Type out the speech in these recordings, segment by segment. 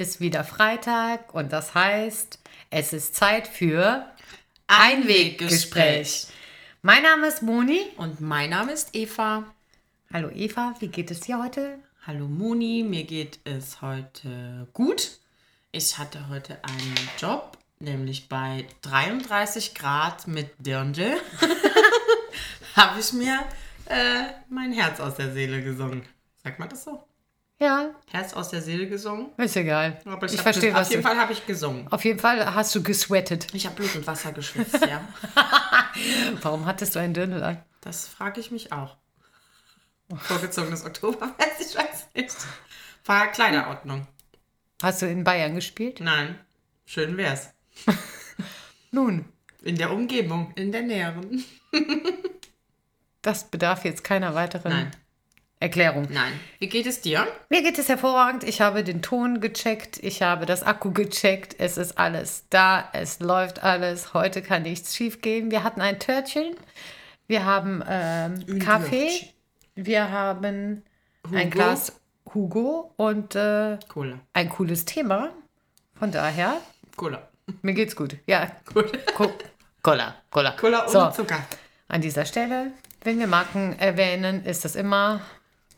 ist wieder Freitag und das heißt, es ist Zeit für Einweggespräch. Mein Name ist Moni. Und mein Name ist Eva. Hallo Eva, wie geht es dir heute? Hallo Moni, mir geht es heute gut. Ich hatte heute einen Job, nämlich bei 33 Grad mit Dirndl. Habe ich mir äh, mein Herz aus der Seele gesungen. Sagt man das so? Ja, Herz aus der Seele gesungen? ist egal. Aber ich hab verstehe, was Auf jeden. Fall habe ich gesungen. Auf jeden Fall hast du gesweatet. Ich habe Blut und Wasser geschwitzt, ja. Warum hattest du einen Dirndl an? Das frage ich mich auch. Vorgezogenes Oktoberfest, ich weiß nicht. War Kleiderordnung. Hast du in Bayern gespielt? Nein, schön wär's. Nun, In der Umgebung, in der näheren. das bedarf jetzt keiner weiteren Nein. Erklärung. Nein. Wie geht es dir? Mir geht es hervorragend. Ich habe den Ton gecheckt. Ich habe das Akku gecheckt. Es ist alles da. Es läuft alles. Heute kann nichts schief gehen. Wir hatten ein Törtchen. Wir haben ähm, Kaffee. Wir haben ein Hugo. Glas Hugo und äh, Cola. ein cooles Thema. Von daher, Cola. mir geht's gut. Ja, Cola. Co Cola, Cola. Cola ohne so, Zucker. an dieser Stelle, wenn wir Marken erwähnen, ist das immer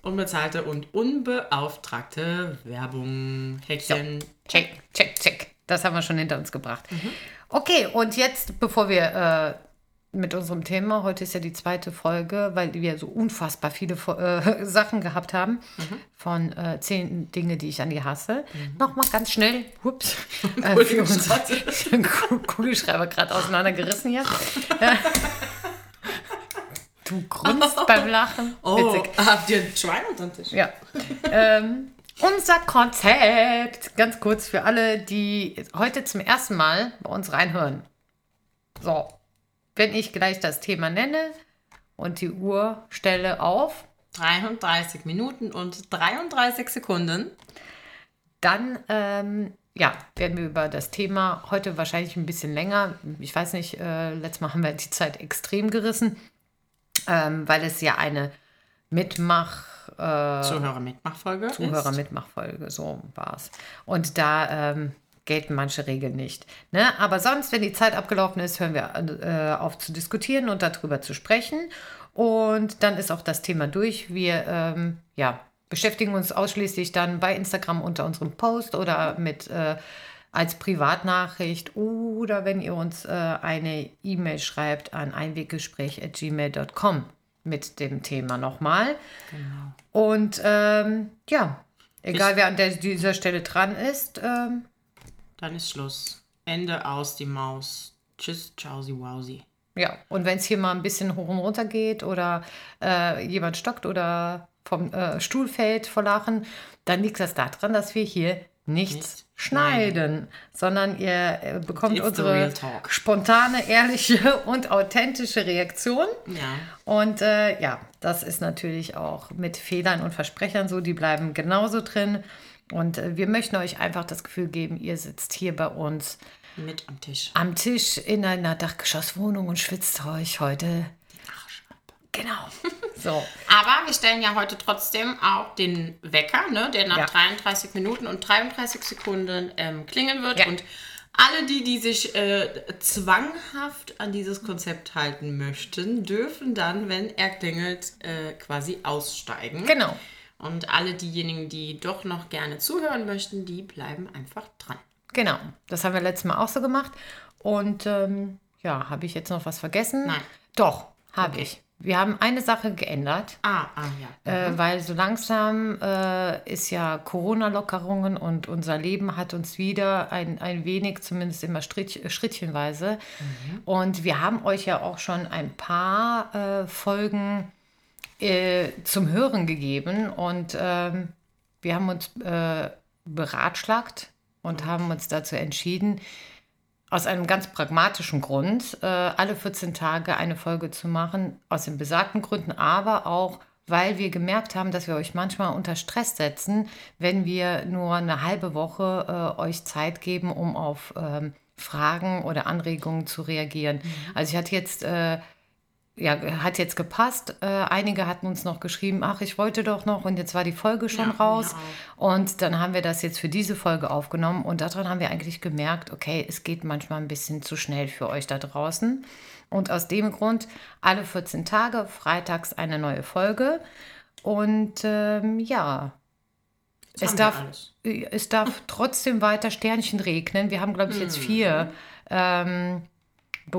Unbezahlte und unbeauftragte Werbung. Häkchen. Check, check, check. Das haben wir schon hinter uns gebracht. Okay, und jetzt, bevor wir äh, mit unserem Thema, heute ist ja die zweite Folge, weil wir so unfassbar viele äh, Sachen gehabt haben, von äh, zehn Dinge, die ich an die hasse. Nochmal ganz schnell, ups, äh, für uns den Kugelschreiber gerade auseinandergerissen hier. Du grunzt beim Lachen. Oh, Witzig. habt ihr ein Schwein unter den Tisch? Ja. ähm, unser Konzept, ganz kurz für alle, die heute zum ersten Mal bei uns reinhören. So, wenn ich gleich das Thema nenne und die Uhr stelle auf, 33 Minuten und 33 Sekunden. dann ähm, ja, werden wir über das Thema heute wahrscheinlich ein bisschen länger. Ich weiß nicht, äh, letztes Mal haben wir die Zeit extrem gerissen, ähm, weil es ja eine Mitmach- Zuhörer-Mitmachfolge. ist. Zuhörer-Mitmachfolge, so war es. Und da ähm, gelten manche Regeln nicht. Ne? Aber sonst, wenn die Zeit abgelaufen ist, hören wir äh, auf zu diskutieren und darüber zu sprechen. Und dann ist auch das Thema durch. Wir ähm, ja, beschäftigen uns ausschließlich dann bei Instagram unter unserem Post oder mit äh, als Privatnachricht oder wenn ihr uns äh, eine E-Mail schreibt an einweggespräch.gmail.com mit dem Thema nochmal. Und ähm, ja, egal wer an der, dieser Stelle dran ist, ähm, Dann ist Schluss. Ende aus die Maus. Tschüss, tschausi, wausi. ja, und wenn es hier mal ein bisschen hoch und runter geht oder äh, jemand stockt oder vom äh, Stuhl fällt vor Lachen, dann liegt das daran, dass wir hier nichts Nicht schneiden, sondern ihr äh, bekommt It's unsere spontane, ehrliche und authentische Reaktion. Ja. Und äh, ja, das ist natürlich auch mit Fehlern und Versprechern so, die bleiben genauso drin. Und äh, wir möchten euch einfach das Gefühl geben, ihr sitzt hier bei uns Mit am Tisch. am Tisch in einer Dachgeschosswohnung und schwitzt euch heute. Genau. So. Aber wir stellen ja heute trotzdem auch den Wecker, ne, der nach Ja. 33 Minuten und 33 Sekunden ähm, klingen wird. Ja. Und alle die, die sich äh, zwanghaft an dieses Konzept halten möchten, dürfen dann, wenn er klingelt, äh, quasi aussteigen. Genau. Und alle diejenigen, die doch noch gerne zuhören möchten, die bleiben einfach dran. Genau. Das haben wir letztes Mal auch so gemacht. Und ähm, ja, habe ich jetzt noch was vergessen? Nein. Doch, habe Okay. ich. Wir haben eine Sache geändert. Ah, ah ja. Äh, weil so langsam äh, ist ja Corona-Lockerungen und unser Leben hat uns wieder ein, ein wenig, zumindest immer Schritt, schrittchenweise. Und wir haben euch ja auch schon ein paar äh, Folgen äh, zum Hören gegeben und ähm, wir haben uns äh, beratschlagt und haben uns dazu entschieden, aus einem ganz pragmatischen Grund, äh, alle 14 Tage eine Folge zu machen, aus den besagten Gründen, aber auch, weil wir gemerkt haben, dass wir euch manchmal unter Stress setzen, wenn wir nur eine halbe Woche äh, euch Zeit geben, um auf ähm, Fragen oder Anregungen zu reagieren. Also ich hatte jetzt äh, ja, hat jetzt gepasst. Äh, einige hatten uns noch geschrieben, ach, ich wollte doch noch und jetzt war die Folge schon Ja, raus. Und dann haben wir das jetzt für diese Folge aufgenommen und daran haben wir eigentlich gemerkt, okay, es geht manchmal ein bisschen zu schnell für euch da draußen. Und aus dem Grund alle 14 Tage, freitags eine neue Folge. Und ähm, ja, es darf, es darf trotzdem weiter Sternchen regnen. Wir haben, glaube ich, jetzt vier. Ähm,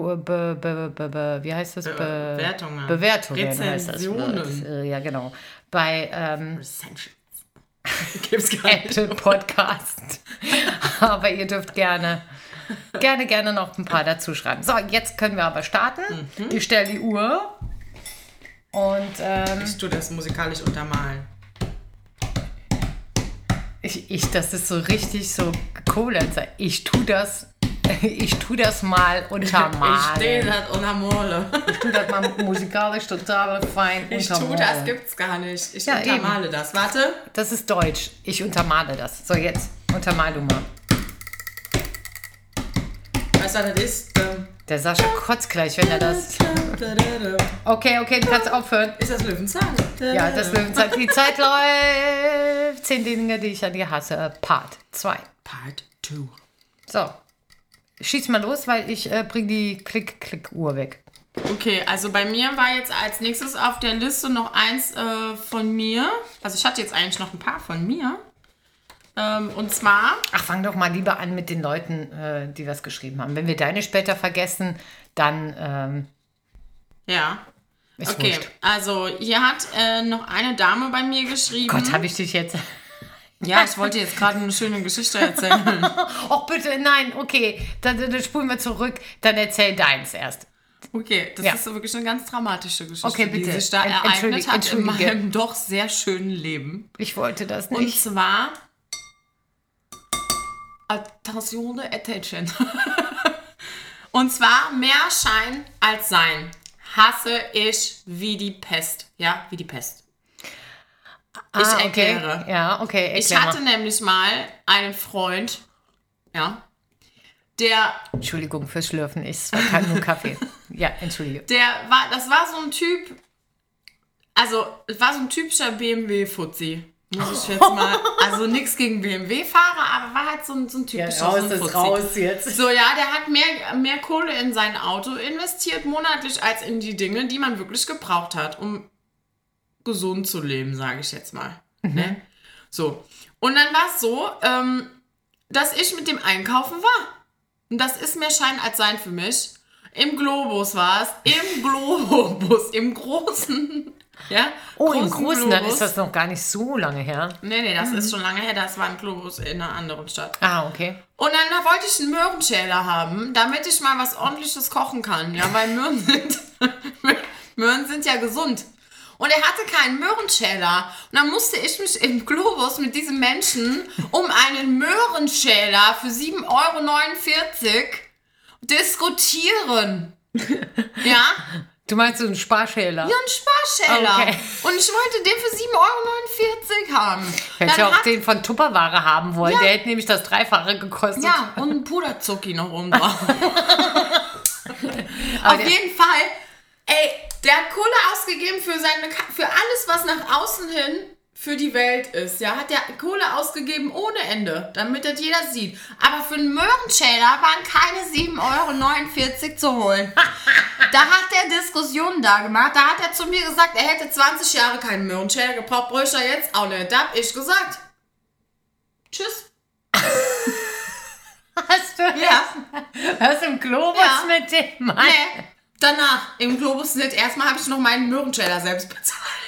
be, be, be, wie heißt das? Be Bewertungen. Bewertungen heißt das. Rezensionen. Äh, Ja, genau. Bei ähm. Gibt's gar nicht. Apple Podcast. aber ihr dürft gerne, gerne, gerne noch ein paar dazu schreiben. So, jetzt können wir aber starten. Mhm. Ich stelle die Uhr. Und ähm, Ich tue das musikalisch untermalen. ich, ich, das ist so richtig so Kohlenzer. Ich tu das, ich tu das mal untermalen. Ich stehe das unter Mole. Ich tu das mal musikalisch total fein Ich tue das, gibt's gar nicht. Ich Ja, untermale das. Warte. Das ist Deutsch. Ich untermale das. So, jetzt untermal du mal. Weißt du, was das ist? Ähm, Der Sascha kotzt gleich, wenn er das. Okay, okay, du kannst aufhören. Ist das Löwenzahn? Ja, das Löwenzeit. Die Zeit läuft. Zehn Dinge, die ich an dir hasse. Part 2. Part 2. So. Schieß mal los, weil ich äh, bring die Klick-Klick-Uhr weg. Okay, also bei mir war jetzt als nächstes auf der Liste noch eins äh, von mir. Also ich hatte jetzt eigentlich noch ein paar von mir. Ähm, und zwar, Ach, fang doch mal lieber an mit den Leuten, äh, die was geschrieben haben. Wenn wir deine später vergessen, dann ähm, ja. Okay, wurscht. also hier hat äh, noch eine Dame bei mir geschrieben. Gott, habe ich dich jetzt. Ja, ich wollte jetzt gerade eine schöne Geschichte erzählen. Och, bitte, nein, okay. Dann, dann spulen wir zurück. Dann erzähl deins erst. Okay, das Ja. ist so wirklich eine ganz dramatische Geschichte, Okay, die bitte. sich da ereignet hat in meinem doch sehr schönen Leben. Ich wollte das Und nicht. zwar Attention, attention. Und zwar mehr Schein als Sein. Hasse ich wie die Pest. Ja, wie die Pest. Ich Ah, erkläre. Okay. Ja, okay, erklär Ich hatte mal. nämlich mal einen Freund, ja, der, Entschuldigung fürs Schlürfen. Ich war kein nur Kaffee. Ja, entschuldige. der war, das war so ein Typ, also, es war so ein typischer BMW-Fuzzi. Muss ich jetzt mal, also nichts gegen BMW-Fahrer, aber war halt so ein, so ein typischer so ein Fuzzi. jetzt. So, ja, der hat mehr, mehr Kohle in sein Auto investiert monatlich als in die Dinge, die man wirklich gebraucht hat, um gesund zu leben, sage ich jetzt mal. Ne? So. Und dann war es so, ähm, dass ich mit dem Einkaufen war. Und das ist mehr Schein als Sein für mich. Im Globus war es. Im Globus. Im großen. Ja? Oh, im großen Großen, dann Globus. ist das noch gar nicht so lange her. Nee, nee, das ist schon lange her. Das war ein Globus in einer anderen Stadt. Ah, okay. Und dann da wollte ich einen Möhrenschäler haben, damit ich mal was ordentliches kochen kann. Ja, weil Möhren sind, Möhren sind ja gesund. Und er hatte keinen Möhrenschäler. Und dann musste ich mich im Globus mit diesem Menschen um einen Möhrenschäler für 7,49 Euro diskutieren. Ja? Du meinst so einen Sparschäler? Ja, ein Sparschäler. Okay. Und ich wollte den für 7,49 Euro haben. Hätte Dann auch hat- den von Tupperware haben wollen. Der hätte nämlich das Dreifache gekostet. Ja, und ein Puderzucki noch oben drauf. Auf jeden Fall, ey, der hat Kohle ausgegeben für seine für alles, was nach außen hin für die Welt ist. Ja, hat der Kohle ausgegeben ohne Ende, damit das jeder sieht. Aber für einen Möhrenschäler waren keine 7,49 Euro zu holen. da hat er Diskussionen da gemacht. Da hat er zu mir gesagt, er hätte 20 Jahre keinen Möhrenschäler gebraucht, bräuchte er jetzt auch nicht. Da hab ich gesagt. Tschüss. Hast du Ja. Was im Globus Ja. mit dem Mann? Nee. Danach, im Globus nicht. Erstmal habe ich noch meinen Möhrenschäler selbst bezahlt.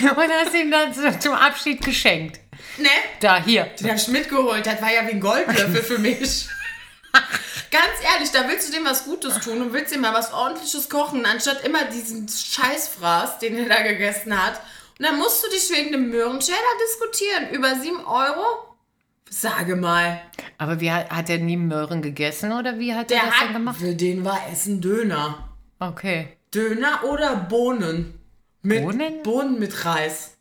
Und hast ihm dann zum Abschied geschenkt. Ne? Da, hier. Den habe ich mitgeholt. Das war ja wie ein Goldlöffel für mich. Ganz ehrlich, da willst du dem was Gutes tun und willst ihm mal was ordentliches kochen, anstatt immer diesen Scheißfraß, den er da gegessen hat. Und dann musst du dich wegen dem Möhrenschäler diskutieren. Über 7 Euro? Sage mal. Aber wie hat, hat er nie Möhren gegessen oder wie hat er Der das dann hat, gemacht? für den war Essen Döner. Okay. Döner oder Bohnen? Mit Bohnen? Bohnen mit Reis.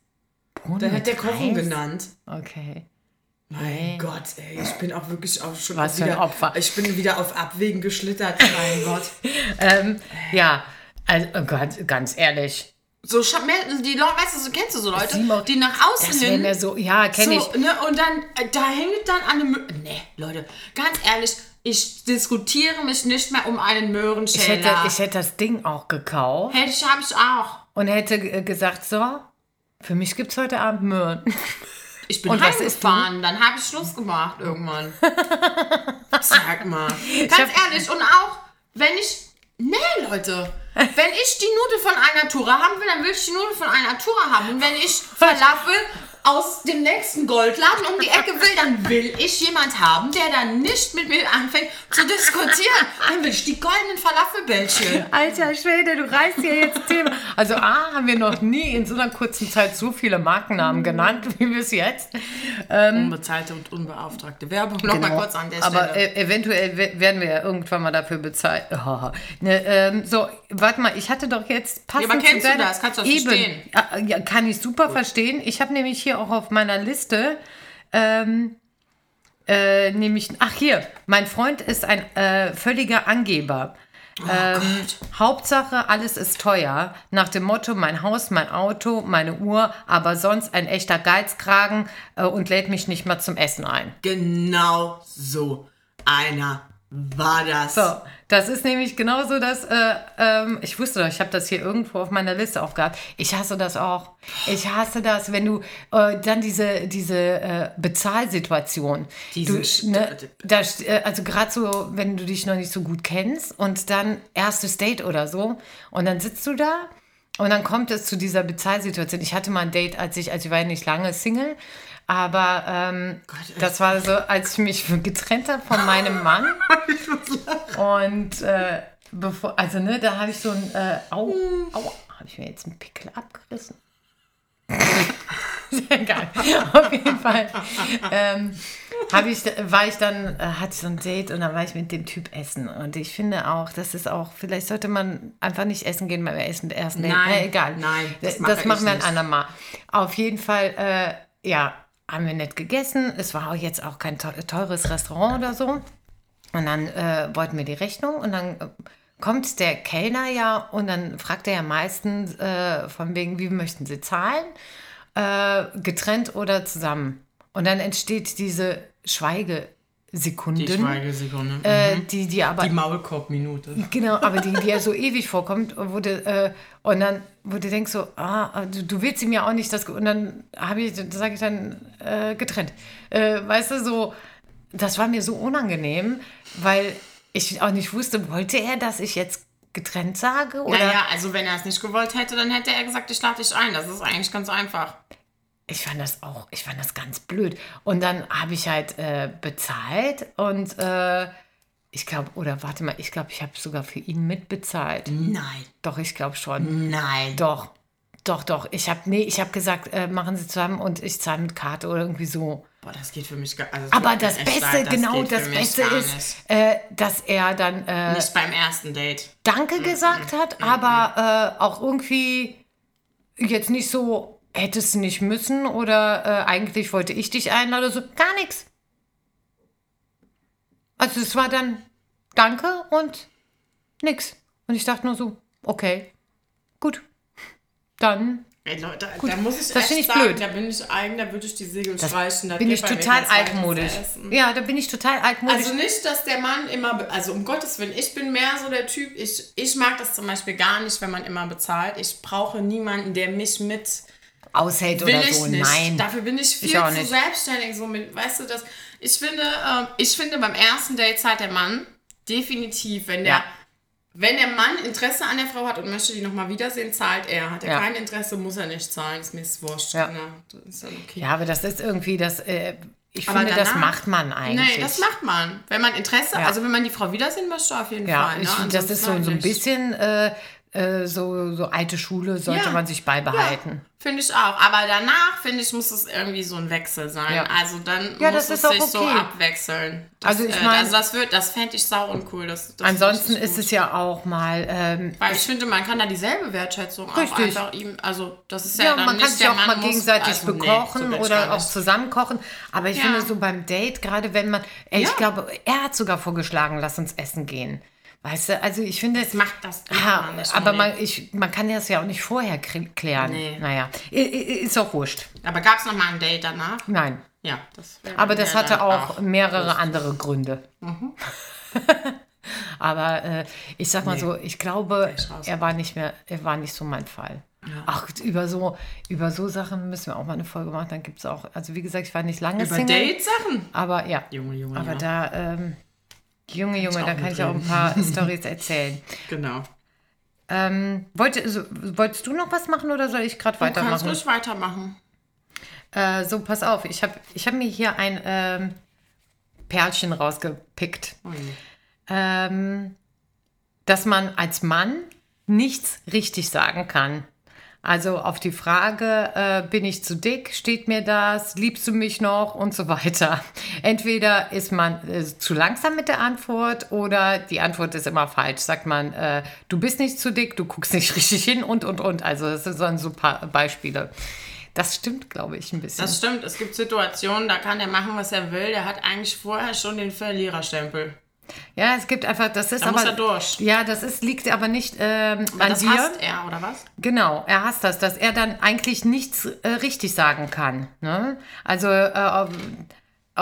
Bohnen Da hat der Kochen Reis? genannt. Okay. Mein Gott, ey, ich bin auch wirklich auch schon Was für wieder, ein Opfer. Ich bin wieder auf Abwägen geschlittert, mein Gott. Ähm, ja, Also, äh, ganz, ganz ehrlich. So, mehr- die Leute, weißt du, so kennst du so Leute, Simon, die nach außen hin mir so, ja, kenne so, ich. Ne, und dann, äh, da hängt dann an einem. Nee, Leute, ganz ehrlich, ich diskutiere mich nicht mehr um einen Ich Möhrenschäler. hätte, ich hätte das Ding auch gekauft Hätte ich, hab ich auch. und hätte äh, gesagt, so, für mich gibt es heute Abend Möhren. Ich bin Und heimgefahren, dann habe ich Schluss gemacht irgendwann. Sag mal. Ganz ehrlich, und auch, wenn ich. Nee, Leute. Wenn ich die Nudel von einer Tura haben will, dann will ich die Nudel von einer Tura haben. Und wenn ich Falafel aus dem nächsten Goldladen um die Ecke will, dann will ich jemand haben, der dann nicht mit mir anfängt zu diskutieren. Dann will ich die goldenen Falafelbällchen. Alter Schwede, du reißt hier jetzt Thema. Also A, haben wir noch nie in so einer kurzen Zeit so viele Markennamen genannt, wie wir es jetzt. Unbezahlte und unbeauftragte Werbung. Nochmal Genau. kurz an der Aber Stelle. äh, eventuell we- werden wir ja irgendwann mal dafür bezahlt. Oh. Ne, ähm, so, warte mal, ich hatte doch jetzt passend aber kennst zu du das? Kannst du das Eben. verstehen? Ja, ja, kann ich super verstehen. Ich habe nämlich hier auch auf meiner Liste ähm, äh, nämlich, ach hier, mein Freund ist ein äh, völliger Angeber. Oh ähm, Hauptsache, alles ist teuer. Nach dem Motto, mein Haus, mein Auto, meine Uhr, aber sonst ein echter Geizkragen äh, und lädt mich nicht mal zum Essen ein. Genau so einer war das. So, das ist nämlich genauso das, äh, ähm, ich wusste doch, ich habe das hier irgendwo auf meiner Liste aufgehabt. Ich hasse das auch. Ich hasse das, wenn du äh, dann diese, diese äh, Bezahlsituation. Diese du, ne, da, st- äh, also gerade so, wenn du dich noch nicht so gut kennst und dann erstes Date oder so und dann sitzt du da und dann kommt es zu dieser Bezahlsituation. Ich hatte mal ein Date, als ich, also ich war ja nicht lange Single, aber ähm, das war so, als ich mich getrennt habe von meinem Mann. Und äh, bevor, also ne, da habe ich so ein, äh, au, au, habe ich mir jetzt einen Pickel abgerissen? Sehr geil. Auf jeden Fall ähm, habe ich, war ich dann, äh, hatte ich so ein Date und dann war ich mit dem Typ essen. Und ich finde auch, das ist auch, vielleicht sollte man einfach nicht essen gehen beim ersten, ersten Date. Nein, Na, egal. nein, das das, mache das machen wir ein andermal. Auf jeden Fall, äh, ja, haben wir nett gegessen. Es war auch jetzt auch kein teu- teures Restaurant oder so. Und dann äh, wollten wir die Rechnung und dann äh, kommt der Kellner ja und dann fragt er ja meistens äh, von wegen, wie möchten Sie zahlen? Äh, getrennt oder zusammen? Und dann entsteht diese Schweigesekunden, Die Schweigesekunde. äh, die, die aber die Maulkorbminute. Genau, aber die, die ja so ewig vorkommt, wo du, äh, und dann, wo du denkst so, ah, du, du willst ihm ja auch nicht das, und dann habe ich, sage ich dann, äh, getrennt. Äh, weißt du, so, das war mir so unangenehm, weil ich auch nicht wusste, wollte er, dass ich jetzt getrennt sage? Oder Naja, also wenn er es nicht gewollt hätte, dann hätte er gesagt, ich lade dich ein. Das ist eigentlich ganz einfach. Ich fand das auch, ich fand das ganz blöd. Und dann habe ich halt äh, bezahlt und äh, ich glaube, oder warte mal, ich glaube, ich habe sogar für ihn mitbezahlt. Nein. Doch, ich glaube schon. Nein. Doch, doch, doch. Ich habe nee, ich habe gesagt, äh, machen Sie zusammen und ich zahle mit Karte oder irgendwie so. Boah, das geht für mich gar also, Aber das Beste, leid, genau, das Beste ist, äh, dass er dann äh, Nicht beim ersten Date. Danke gesagt hat, aber äh, auch irgendwie jetzt nicht so, hättest du nicht müssen oder äh, eigentlich wollte ich dich einladen oder so. Gar nichts. Also es war dann Danke und nix. Und ich dachte nur so, okay, gut. Dann Ey, Leute, da muss ich das echt ich sagen, blöd. da bin ich eigen, da würde ich die Segel Das streichen. Da bin ich total altmodisch. Ja, da bin ich total altmodisch. Also nicht, dass der Mann immer, also um Gottes Willen, ich bin mehr so der Typ, ich, ich mag das zum Beispiel gar nicht, wenn man immer bezahlt. Ich brauche niemanden, der mich mit aushält will oder ich so. nicht. Nein. Dafür bin ich viel Ich zu nicht. selbstständig. So mit, weißt du, das, ich finde, ähm, ich finde beim ersten Date zahlt der Mann definitiv, wenn der, Ja. wenn der Mann Interesse an der Frau hat und möchte die nochmal wiedersehen, zahlt er. Hat er Ja. kein Interesse, muss er nicht zahlen. Ist mir ist wurscht. Ja. Ne? Das ist dann okay. Ja, aber das ist irgendwie das. Äh, ich Aber finde, das danach- macht man eigentlich. Nee, das macht man. Wenn man Interesse, Ja. also wenn man die Frau wiedersehen möchte, auf jeden Ja, Fall. Ne? ich finde, das ist so, so ein bisschen äh, äh, so, so alte Schule, sollte Ja. man sich beibehalten. Finde ich auch. Aber danach, finde ich, muss es irgendwie so ein Wechsel sein. Ja. Also dann Ja, muss das es ist auch sich so okay. abwechseln. Das, Also ich äh, mein- also das wird, das fände ich sau uncool. Das, das Ansonsten ist es ja auch mal. Ähm, Weil ich finde, man kann da dieselbe Wertschätzung auch Richtig. einfach ihm, also das ist ja, ja, dann man nicht kann sich auch Mann mal muss- gegenseitig also, nee, bekochen so will ich oder auch zusammen kochen. Aber ich Ja. finde so beim Date, gerade wenn man, ey, Ja. ich glaube, er hat sogar vorgeschlagen, lass uns essen gehen. Weißt du, also ich finde, Das macht das. Ja, aber man, ich, man kann das ja auch nicht vorher klären. Nee. Naja, ist auch wurscht. aber gab es noch mal ein Date danach? Nein. Ja, das Aber das hatte dann auch mehrere andere Gründe. Mhm. Aber äh, ich sag mal Nee. so, ich glaube, er war nicht mehr, er war nicht so mein Fall. Ach, über so, über so Sachen müssen wir auch mal eine Folge machen. Dann gibt es auch, also wie gesagt, ich war nicht lange Über Single. Date-Sachen? Aber ja. Junge, Junge, Aber ja. da, ähm, Junge, Junge, da kann ich auch ein paar Stories erzählen. Genau. Ähm, wollte, so, wolltest du noch was machen oder soll ich gerade Du kannst weitermachen? ruhig weitermachen. Äh, so, pass auf, ich habe ich hab mir hier ein ähm, Perlchen rausgepickt. Oh. Ähm, dass man als Mann nichts richtig sagen kann. Also auf die Frage, äh, bin ich zu dick, steht mir das, liebst du mich noch und so weiter. Entweder ist man äh, zu langsam mit der Antwort oder die Antwort ist immer falsch. Sagt man, äh, du bist nicht zu dick, du guckst nicht richtig hin und, und, und. Also das sind so ein paar Beispiele. Das stimmt, glaube ich, ein bisschen. Das stimmt, es gibt Situationen, da kann der machen, was er will. Der hat eigentlich vorher schon den Verliererstempel. Ja, es gibt einfach, das ist Da aber. muss er durch. Ja, das ist, liegt aber nicht ähm, Weil an das dir. hasst er, oder was? Genau, er hasst das, dass er dann eigentlich nichts äh, richtig sagen kann. Ne? Also, äh, auch-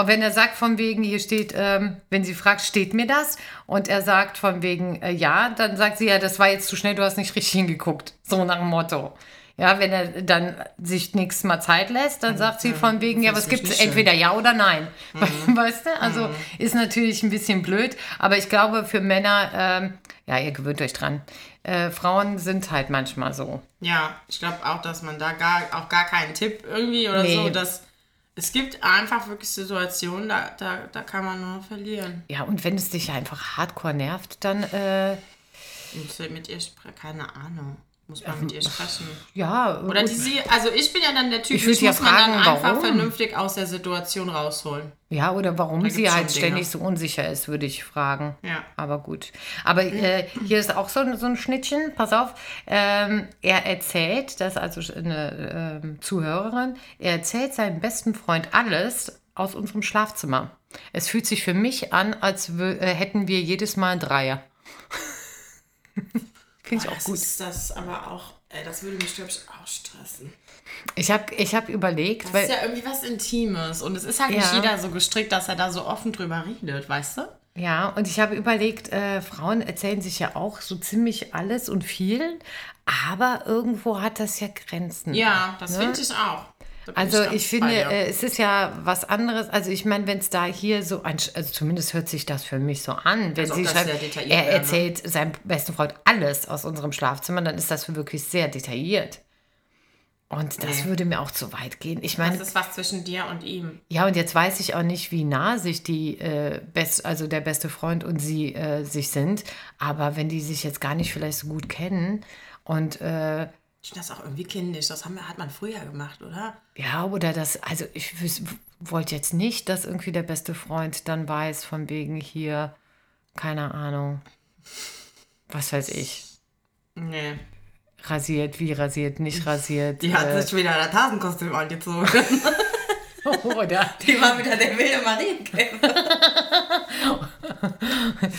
wenn er sagt von wegen, hier steht, ähm, wenn sie fragt, steht mir das? Und er sagt von wegen, äh, ja, dann sagt sie, ja, das war jetzt zu schnell, du hast nicht richtig hingeguckt. So nach dem Motto. Ja, wenn er dann sich nichts mal Zeit lässt, dann sagt sie von wegen, ja, was gibt's? schön. Entweder ja oder nein. Weißt du? Also ist natürlich ein bisschen blöd, aber ich glaube für Männer, ähm, ja, ihr gewöhnt euch dran. Äh, Frauen sind halt manchmal so. Ja, ich glaube auch, dass man da gar, auch gar keinen Tipp irgendwie oder Nee. so, dass es gibt einfach wirklich Situationen, da, da, da kann man nur verlieren. Ja, und wenn es dich einfach hardcore nervt, dann äh, ich mit ihr sprechen, keine Ahnung. Muss man mit ihr sprechen. ja. Oder gut. die sie, also ich bin ja dann der Typ, Ich ich ja muss man dann fragen, einfach warum? vernünftig aus der Situation rausholen. ja, oder warum sie halt ständig so unsicher ist, würde ich fragen. Ja. Aber gut. Aber äh, hier ist auch so, ein- so ein Schnittchen, pass auf. Ähm, er erzählt, das ist also eine ähm, Zuhörerin, er erzählt seinem besten Freund alles aus unserem Schlafzimmer. Es fühlt sich für mich an, als äh, hätten wir jedes Mal einen Dreier. Finde ich auch Das gut. ist das aber auch, ey, das würde mich, glaube ich, auch stressen. Ich habe ich hab überlegt, Das weil ist ja irgendwie was Intimes und es ist halt nicht Ja. jeder so gestrickt, dass er da so offen drüber redet, weißt du? Ja, und ich habe überlegt, äh, Frauen erzählen sich ja auch so ziemlich alles und viel, aber irgendwo hat das ja Grenzen. Ja, das finde ich auch. Also ich finde, äh, es ist ja was anderes. Also ich meine, wenn es da hier so ein, also zumindest hört sich das für mich so an, wenn Als ob sie schreibt, er wäre, ne? erzählt seinem besten Freund alles aus unserem Schlafzimmer, dann ist das wirklich sehr detailliert. Und das Nee. würde mir auch zu weit gehen. Ich meine, das ist was zwischen dir und ihm. ja, und jetzt weiß ich auch nicht, wie nah sich die äh, best, also der beste Freund und sie äh, sich sind. Aber wenn die sich jetzt gar nicht vielleicht so gut kennen und äh, Ich finde das auch irgendwie kindisch. Das haben wir, hat man früher gemacht, oder? ja, oder das, also ich wollte jetzt nicht, dass irgendwie der beste Freund dann weiß, von wegen hier, keine Ahnung, was weiß ich, Nee. rasiert, wie rasiert, nicht rasiert. Die hat äh, sich wieder das Hasenkostüm angezogen. oder Die war wieder der wilde Marienkäfer.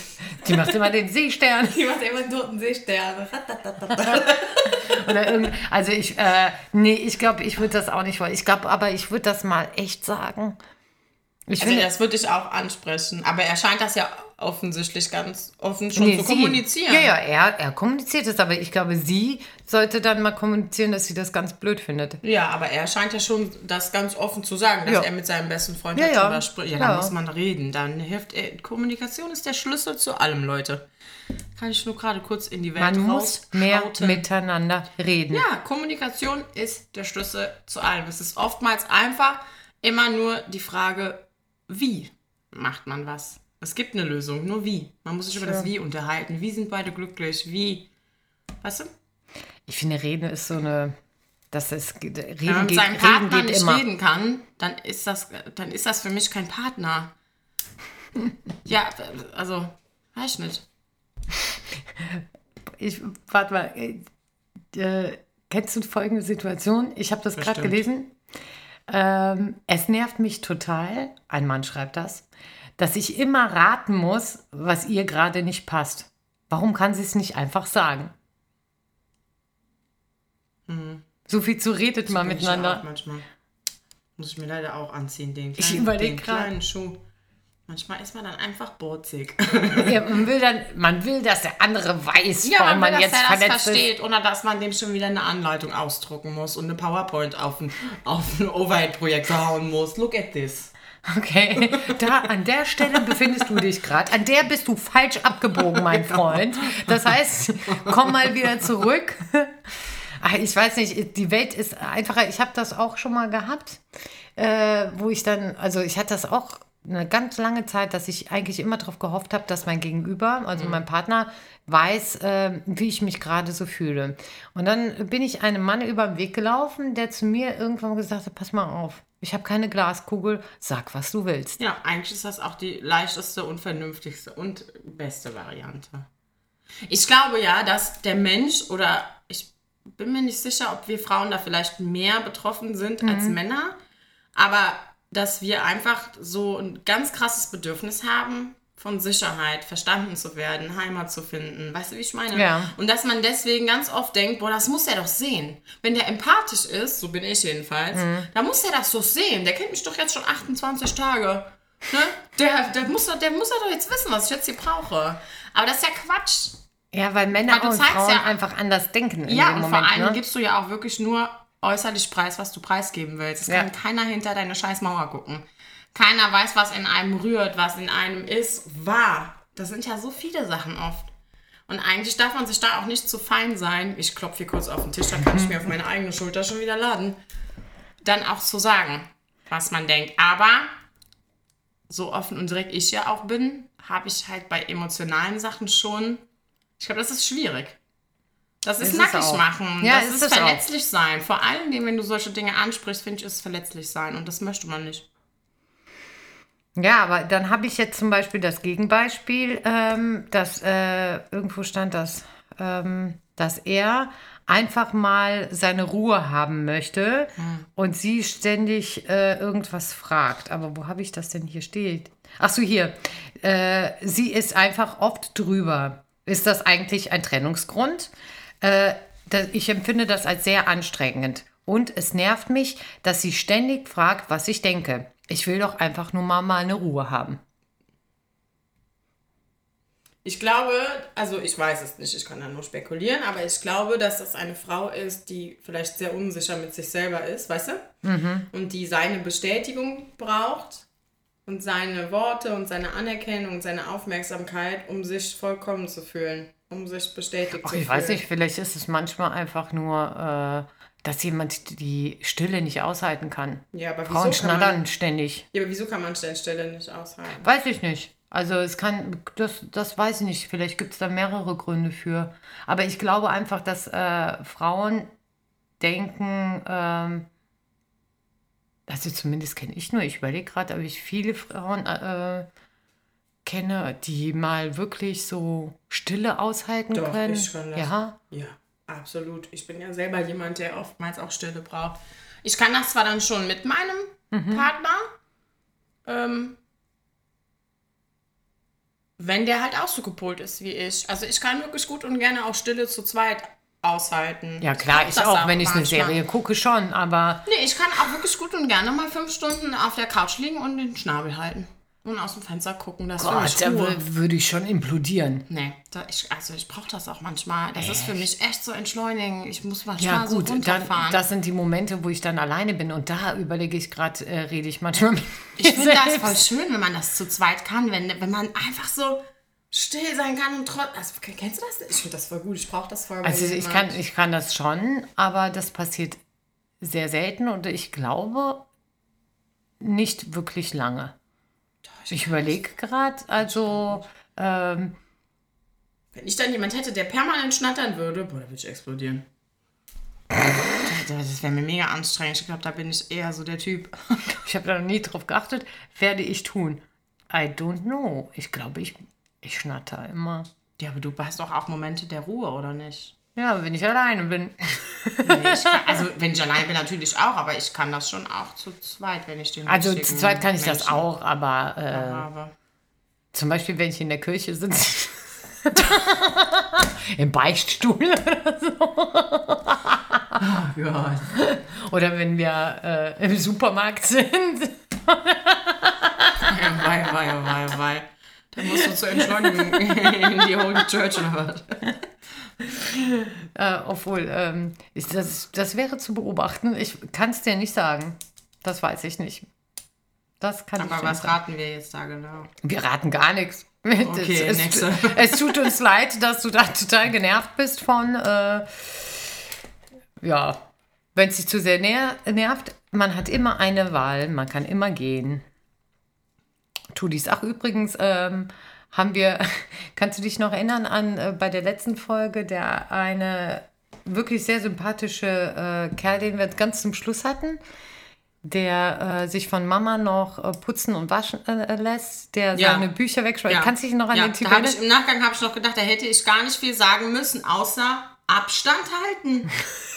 die macht immer den Seestern. Die macht immer einen toten Seestern. Also ich, äh, nee, ich glaube, ich würde das auch nicht wollen. Ich glaube, aber ich würde das mal echt sagen. Ich Also finde, das würde ich auch ansprechen. Aber er scheint das ja offensichtlich ganz offen schon nee, zu sie- kommunizieren. Ja, ja, er, er kommuniziert es, aber ich glaube, sie sollte dann mal kommunizieren, dass sie das ganz blöd findet. Ja, aber er scheint ja schon das ganz offen zu sagen, dass Ja. er mit seinem besten Freund Ja, ja. darüber spricht. Ja, da Ja. muss man reden. Dann hilft er. Kommunikation ist der Schlüssel zu allem, Leute. Kann ich nur gerade kurz in die Welt Man muss mehr miteinander reden. Ja, Kommunikation ist der Schlüssel zu allem. Es ist oftmals einfach immer nur die Frage, wie macht man was? Es gibt eine Lösung, nur wie. Man muss sich über das Wie unterhalten. Wie sind beide glücklich? Wie? Weißt du? Ich finde, reden ist so eine. Das ist, reden, Wenn man mit seinem Partner nicht immer. reden kann, dann ist, das, dann ist das für mich kein Partner. ja, also, weiß ich nicht. Ich, warte mal. Äh, äh, kennst du folgende Situation? Ich habe das gerade gelesen. Ähm, es nervt mich total, ein Mann schreibt das, dass ich immer raten muss, was ihr gerade nicht passt. Warum kann sie es nicht einfach sagen? So viel zu redet man ich ja auch miteinander. manchmal. Muss ich mir leider auch anziehen, den Ich kleinen, überleg den kleinen Schuh. Manchmal ist man dann einfach borzig. Ja, man, will dann, man will, dass der andere weiß, warum man, jetzt er das verletzt ist. versteht, ohne dass man dem schon wieder eine Anleitung ausdrucken muss und eine PowerPoint auf ein, auf ein Overhead-Projektor hauen muss. Look at this. Okay, da an der Stelle befindest du dich gerade. An der bist du falsch abgebogen, mein Freund. Das heißt, komm mal wieder zurück. Ah, Ich weiß nicht, die Welt ist einfacher. Ich habe das auch schon mal gehabt, äh, wo ich dann, also ich hatte das auch eine ganz lange Zeit, dass ich eigentlich immer darauf gehofft habe, dass mein Gegenüber, also mein Partner, weiß, äh, wie ich mich gerade so fühle. Und dann bin ich einem Mann über den Weg gelaufen, der zu mir irgendwann gesagt hat, pass mal auf, ich habe keine Glaskugel, sag, was du willst. Ja, eigentlich ist das auch die leichteste und vernünftigste und beste Variante. Ich glaube ja, dass der Mensch oder ich bin mir nicht sicher, ob wir Frauen da vielleicht mehr betroffen sind als Männer, aber dass wir einfach so ein ganz krasses Bedürfnis haben, von Sicherheit, verstanden zu werden, Heimat zu finden. Weißt du, wie ich meine? Ja. Und dass man deswegen ganz oft denkt, boah, das muss er doch sehen. Wenn der empathisch ist, so bin ich jedenfalls, dann muss er das doch sehen. Der kennt mich doch jetzt schon 28 Tage. Ne? Der, der, muss doch, der muss doch jetzt wissen, was ich jetzt hier brauche. Aber das ist ja Quatsch. Ja, weil Männer Weil du und Frauen ja- einfach anders denken Ja, und Moment. vor allem ne? gibst du ja auch wirklich nur äußerlich preis, was du preisgeben willst. Es Ja. kann keiner hinter deine scheiß Mauer gucken. Keiner weiß, was in einem rührt, was in einem ist, war. Das sind ja so viele Sachen oft. Und eigentlich darf man sich da auch nicht zu fein sein. Ich klopfe hier kurz auf den Tisch, dann kann ich mir auf meine eigene Schulter schon wieder laden. Dann auch zu sagen, was man denkt. Aber so offen und direkt ich ja auch bin, habe ich halt bei emotionalen Sachen schon. Ich glaube, das ist schwierig. Das ist, Ist nackig machen. Ja, das ist ist, es auch. verletzlich sein. Vor allen Dingen, wenn du solche Dinge ansprichst, finde ich, ist es verletzlich sein. Und das möchte man nicht. Ja, aber dann habe ich jetzt zum Beispiel das Gegenbeispiel, ähm, dass äh, irgendwo stand, dass, ähm, dass er einfach mal seine Ruhe haben möchte und sie ständig äh, irgendwas fragt. Aber wo habe ich das denn hier steht? Ach so, hier. Äh, sie ist einfach oft drüber. Ist das eigentlich ein Trennungsgrund? Äh, das, ich empfinde das als sehr anstrengend. Und es nervt mich, dass sie ständig fragt, was ich denke. Ich will doch einfach nur mal, mal eine Ruhe haben. Ich glaube, also ich weiß es nicht, ich kann da nur spekulieren, aber ich glaube, dass das eine Frau ist, die vielleicht sehr unsicher mit sich selber ist, weißt du? Mhm. Und die seine Bestätigung braucht und seine Worte und seine Anerkennung und seine Aufmerksamkeit, um sich vollkommen zu fühlen, um sich bestätigt Ach, zu ich fühlen. weiß nicht, vielleicht ist es manchmal einfach nur, äh, dass jemand die Stille nicht aushalten kann. Ja, aber wieso Frauen kann man- schnattern ständig. Ja, aber wieso kann man Stelle nicht aushalten? Weiß ich nicht. Also es kann, das, das weiß ich nicht. Vielleicht gibt es da mehrere Gründe für. Aber ich glaube einfach, dass äh, Frauen denken, ähm, also zumindest kenne ich nur, ich überlege gerade, ob ich viele Frauen äh, kenne, die mal wirklich so Stille aushalten Doch, können. ich kann das. Ja. Ja, absolut. Ich bin ja selber jemand, der oftmals auch Stille braucht. Ich kann das zwar dann schon mit meinem Mhm. Partner, ähm, wenn der halt auch so gepolt ist wie ich. Also ich kann wirklich gut und gerne auch Stille zu zweit aushalten. Ja klar, ich das auch, wenn ich eine. Serie gucke schon, aber Nee, ich kann auch wirklich gut und gerne mal fünf Stunden auf der Couch liegen und den Schnabel halten. Und aus dem Fenster gucken. Das Gott, mich da würde ich schon implodieren. Nee, da ich, also ich brauche das auch manchmal. Das ist für mich echt so entschleunigen. Ich muss manchmal Ja gut, so dann, runterfahren. das sind die Momente, wo ich dann alleine bin und da überlege ich gerade, äh, rede ich manchmal mit ich finde das voll schön, wenn man das zu zweit kann, wenn, wenn man einfach so still sein kann und trotzdem. Also, kennst du das? Ich finde das voll gut. Ich brauche das voll. Also ich kann, ich kann das schon, aber das passiert sehr selten und ich glaube nicht wirklich lange. Ich überlege gerade, also ähm, Wenn ich dann jemand hätte, der permanent schnattern würde, boah, da würde ich explodieren. Das wäre mir mega anstrengend. Ich glaube, da bin ich eher so der Typ. ich habe da noch nie drauf geachtet, werde ich tun. I don't know. Ich glaube, ich, ich schnatter immer. Ja, aber du hast doch auch Momente der Ruhe, oder nicht? Ja, wenn ich alleine bin. Nee, ich kann, also, wenn ich allein bin, natürlich auch, aber ich kann das schon auch zu zweit, wenn ich den Also zu zweit kann ich das Menschen auch, aber äh, habe. zum Beispiel, wenn ich in der Kirche sitze, Im Beichtstuhl oder so. Oh Gott. Oder wenn wir äh, im Supermarkt sind. Wei, wei, wei, wei. Dann musst du zur Entschleunigung in die Holy Church oder was? Äh, obwohl, ähm, ist das, das wäre zu beobachten. Ich kann es dir nicht sagen. Das weiß ich nicht. Das kann ich Aber dir was sagen. raten wir jetzt da genau? Wir raten gar nichts. Okay, es, nächste. es, es tut uns leid, dass du da total genervt bist von, äh, ja, wenn es dich zu sehr ner nervt. Man hat immer eine Wahl, man kann immer gehen. Tu dies. Ach, übrigens, ähm, haben wir, kannst du dich noch erinnern an äh, bei der letzten Folge, der eine wirklich sehr sympathische äh, Kerl, den wir ganz zum Schluss hatten, der äh, sich von Mama noch äh, putzen und waschen äh, lässt, der Ja. seine Bücher wegschmeißt. Kannst du dich noch an ja, den Typ da hab ich, erinnern? Im Nachgang habe ich noch gedacht, da hätte ich gar nicht viel sagen müssen, außer Abstand halten.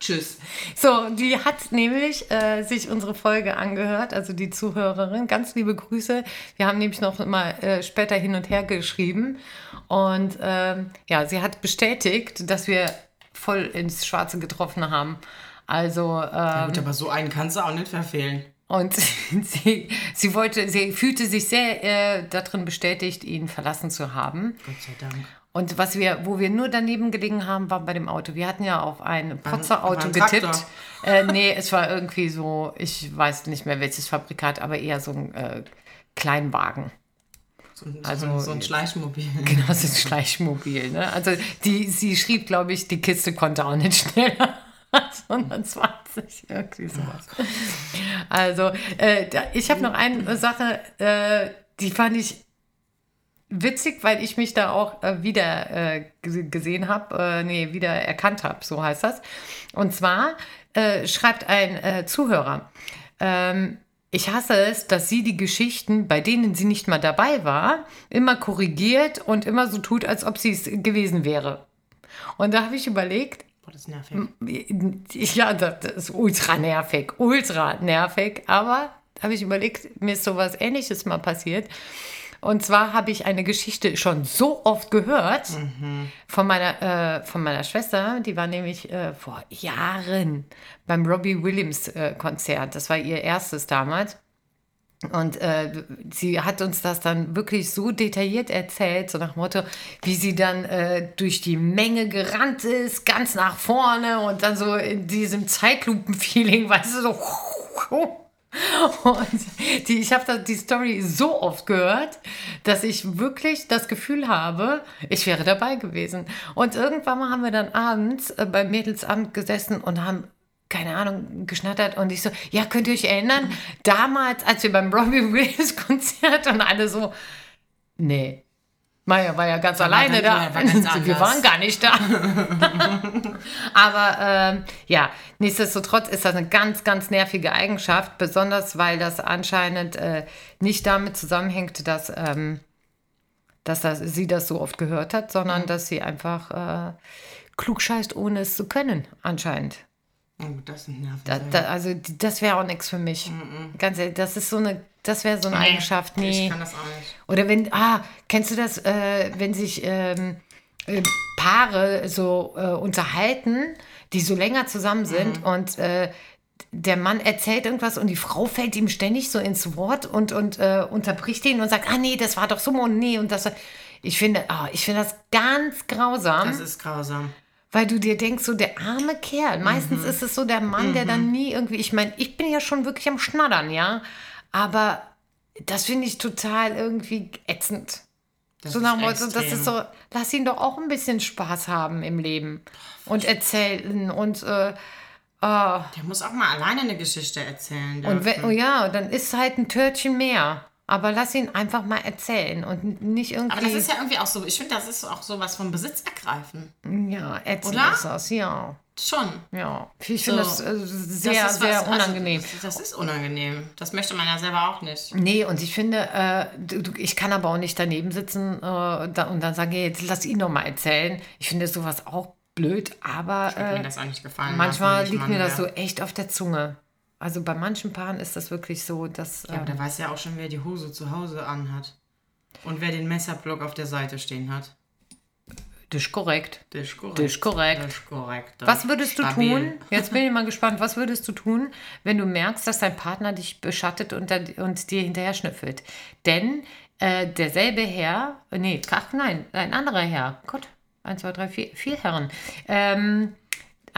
Tschüss. So, die hat nämlich äh, sich unsere Folge angehört, also die Zuhörerin. Ganz liebe Grüße. Wir haben nämlich noch mal äh, später hin und her geschrieben. Und ähm, ja, sie hat bestätigt, dass wir voll ins Schwarze getroffen haben. Also, Ja, ähm, gut, aber so einen kannst du auch nicht verfehlen. und sie, sie wollte, sie fühlte sich sehr äh, darin bestätigt, ihn verlassen zu haben. Gott sei Dank. Und was wir, wo wir nur daneben gelegen haben, war bei dem Auto. Wir hatten ja auf ein Potzer-Auto getippt. Äh, nee, es war irgendwie so, ich weiß nicht mehr welches Fabrikat, aber eher so ein äh, Kleinwagen. So ein, Also- so ein, so Schleichmobil. Genau, ist ein Schleichmobil. Ne? Also die, sie schrieb, glaube ich, die Kiste konnte auch nicht schneller als 120, irgendwie sowas. Also äh, ich habe noch eine Sache, äh, die fand ich witzig, weil ich mich da auch äh, wieder äh, gesehen habe, äh, nee, wieder erkannt habe, so heißt das. Und zwar äh, schreibt ein äh, Zuhörer, ähm, ich hasse es, dass sie die Geschichten, bei denen sie nicht mal dabei war, immer korrigiert und immer so tut, als ob sie es gewesen wäre. Und da habe ich überlegt, Boah, das ist nervig. ja, das ist ultra nervig, ultra nervig. Aber da habe ich überlegt, mir ist sowas Ähnliches mal passiert. Und zwar habe ich eine Geschichte schon so oft gehört von, meiner, äh, von meiner Schwester. Die war nämlich äh, vor Jahren beim Robbie Williams äh, Konzert. Das war ihr erstes damals. Und äh, sie hat uns das dann wirklich so detailliert erzählt, so nach dem Motto, wie sie dann äh, durch die Menge gerannt ist, ganz nach vorne und dann so in diesem Zeitlupen-Feeling, weißt du, so. Und die, ich habe die Story so oft gehört, dass ich wirklich das Gefühl habe, ich wäre dabei gewesen. Und irgendwann mal haben wir dann abends äh, beim Mädelsamt gesessen und haben keine Ahnung, geschnattert. Und ich so, ja, könnt ihr euch erinnern, damals, als wir beim Robbie Williams Konzert und alle so, nee, Maya war ja ganz alleine ganz- da. war ganz wir waren gar nicht da. Aber ähm, ja, nichtsdestotrotz ist das eine ganz, ganz nervige Eigenschaft, besonders weil das anscheinend äh, nicht damit zusammenhängt, dass, ähm, dass das, sie das so oft gehört hat, sondern dass sie einfach äh, klug scheißt, ohne es zu können, anscheinend. Oh, das sind Nerven. Da, da, also das wäre auch nichts für mich. Ganz ehrlich, das ist so eine, das wäre so eine Eigenschaft. Nee. Ich kann das auch nicht. Oder wenn, ah, kennst du das, äh, wenn sich ähm, äh, Paare so äh, unterhalten, die so länger zusammen sind und äh, der Mann erzählt irgendwas und die Frau fällt ihm ständig so ins Wort und, und äh, unterbricht ihn und sagt, ah nee, das war doch so und nee und das. Ich finde, ah, ich finde das ganz grausam. Das ist grausam. Weil du dir denkst, so der arme Kerl. Meistens ist es so der Mann, der dann nie irgendwie. Ich meine, ich bin ja schon wirklich am Schnattern, ja. Aber das finde ich total irgendwie ätzend. Das so nach dem Motto, das ist so, lass ihn doch auch ein bisschen Spaß haben im Leben. Und erzählen und. Äh, ah, Der muss auch mal alleine eine Geschichte erzählen. und wenn, dürfen. oh ja, dann ist halt ein Törtchen mehr. Aber lass ihn einfach mal erzählen und nicht irgendwie. Aber das ist ja irgendwie auch so, ich finde, das ist auch so was vom Besitz ergreifen. ja, ätzend Oder? ist das, ja. Schon. Ja, ich finde So. das äh, sehr, das ist sehr was- unangenehm. Also, das, das ist unangenehm. Das möchte man ja selber auch nicht. Nee, und ich finde, äh, du, ich kann aber auch nicht daneben sitzen äh, da, und dann sagen, jetzt lass ihn noch mal erzählen. Ich finde sowas auch blöd, aber mir äh, das auch nicht gefallen. manchmal liegt mir das so echt auf der Zunge. Also bei manchen Paaren ist das wirklich so, dass. Ja, aber ähm, da weiß ja auch schon, wer die Hose zu Hause anhat. Und wer den Messerblock auf der Seite stehen hat. Das ist korrekt. Das ist korrekt. Das ist korrekt. Das ist korrekt. Was würdest du Stabil. tun? Jetzt bin ich mal gespannt. Was würdest du tun, wenn du merkst, dass dein Partner dich beschattet und, und dir hinterher schnüffelt? Denn äh, derselbe Herr, nee, ach nein, ein anderer Herr, Gott, eins, zwei, drei, vier, vier Herren. Ähm,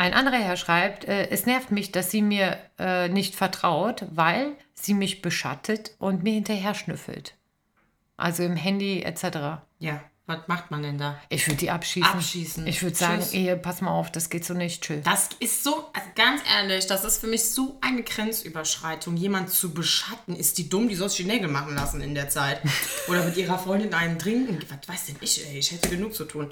ein anderer Herr schreibt, äh, es nervt mich, dass sie mir äh, nicht vertraut, weil sie mich beschattet und mir hinterher schnüffelt. Also im Handy etc. Ja, was macht man denn da? Ich würde die abschießen. Abschießen. Ich würde sagen. Ehe, pass mal auf, das geht so nicht. Tschüss. Das ist so, also ganz ehrlich, das ist für mich so eine Grenzüberschreitung. Jemand zu beschatten, ist die dumm, die soll sich die Nägel machen lassen in der Zeit. Oder mit ihrer Freundin einen trinken. Was weiß denn ich, ey, ich hätte genug zu tun.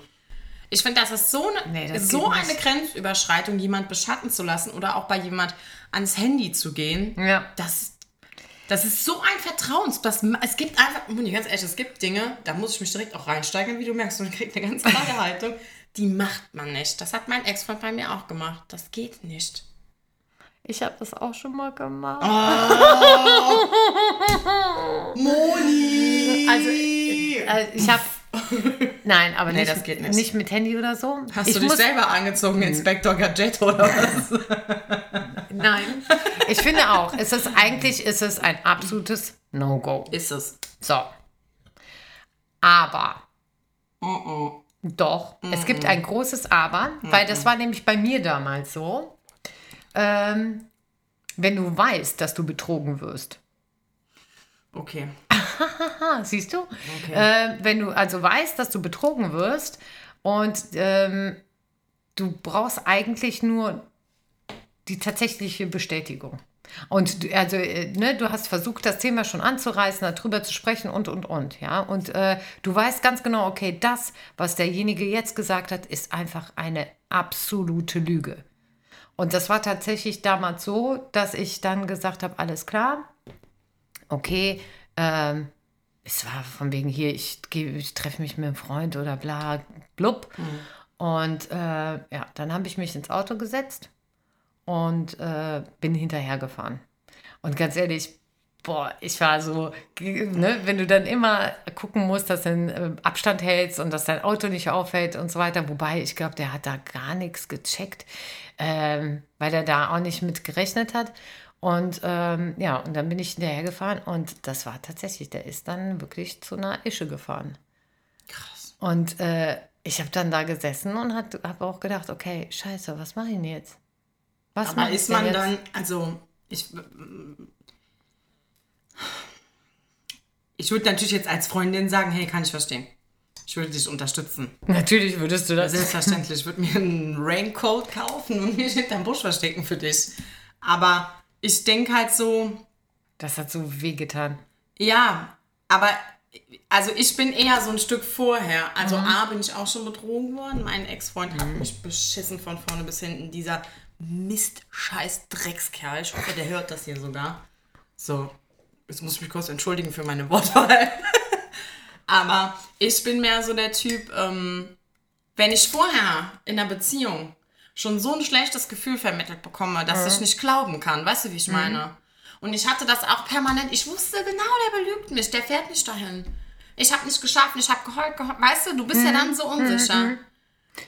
Ich finde, das ist so, eine, Nee, so eine. Grenzüberschreitung, jemand beschatten zu lassen oder auch bei jemand ans Handy zu gehen. Ja. Das, das ist so ein Vertrauens... Das, es gibt einfach, Moni, ganz ehrlich, es gibt Dinge, da muss ich mich direkt auch reinsteigern, wie du merkst. Und kriegt eine ganz klare Haltung. Die macht man nicht. Das hat mein Ex-Freund bei mir auch gemacht. Das geht nicht. Ich habe das auch schon mal gemacht. Moni! Also, äh, ich habe. Nein, aber Nee, nicht, das geht nicht. nicht mit Handy oder so. Hast ich du dich selber angezogen, Inspektor Gadget oder was? Nein. Ich finde auch, es ist eigentlich ist es ein absolutes No-Go. Ist es. So. Aber Oh, doch, es gibt ein großes Aber, weil das war nämlich bei mir damals so. Ähm, wenn du weißt, dass du betrogen wirst, Okay. Siehst du? Äh, wenn du also weißt, dass du betrogen wirst und ähm, du brauchst eigentlich nur die tatsächliche Bestätigung. Und du, also, äh, ne, du hast versucht, das Thema schon anzureißen, darüber zu sprechen und, und, und, ja. Und äh, du weißt ganz genau, okay, das, was derjenige jetzt gesagt hat, ist einfach eine absolute Lüge. Und das war tatsächlich damals so, dass ich dann gesagt habe, alles klar, okay, ähm, es war von wegen hier, ich, ich treffe mich mit einem Freund oder bla, blub. Und äh, ja, dann habe ich mich ins Auto gesetzt und äh, bin hinterhergefahren. Und ganz ehrlich, boah, ich war so, ne, wenn du dann immer gucken musst, dass du einen äh, Abstand hältst und dass dein Auto nicht auffällt und so weiter. Wobei, ich glaube, der hat da gar nichts gecheckt, ähm, weil er da auch nicht mit gerechnet hat. Und ähm, ja, und dann bin ich hinterhergefahren und das war tatsächlich, der ist dann wirklich zu einer Ische gefahren. Krass. Und äh, ich habe dann da gesessen und habe auch gedacht, okay, scheiße, was mache ich denn jetzt? Was Aber mache ich ist man jetzt? dann, also ich, ich würde natürlich jetzt als Freundin sagen, hey, kann ich verstehen. Ich würde dich unterstützen. Natürlich würdest du das. Selbstverständlich. Ich würde mir einen Raincoat kaufen und mich hinterm Busch verstecken für dich. Aber ich denke halt so, Das hat so wehgetan. ja, aber also ich bin eher so ein Stück vorher. Also A, bin ich auch schon betrogen worden. Mein Ex-Freund hat mich beschissen von vorne bis hinten. Dieser Mist-Scheiß-Dreckskerl. Ich hoffe, der hört das hier sogar. So, jetzt muss ich mich kurz entschuldigen für meine Wortwahl. Aber ich bin mehr so der Typ, ähm, wenn ich vorher in einer Beziehung schon so ein schlechtes Gefühl vermittelt bekomme, dass ich nicht glauben kann. Weißt du, wie ich meine? Und ich hatte das auch permanent. Ich wusste genau, der belügt mich. Der fährt nicht dahin. Ich habe nicht geschafft, ich habe geheult, geheult. Weißt du, du bist ja dann so unsicher.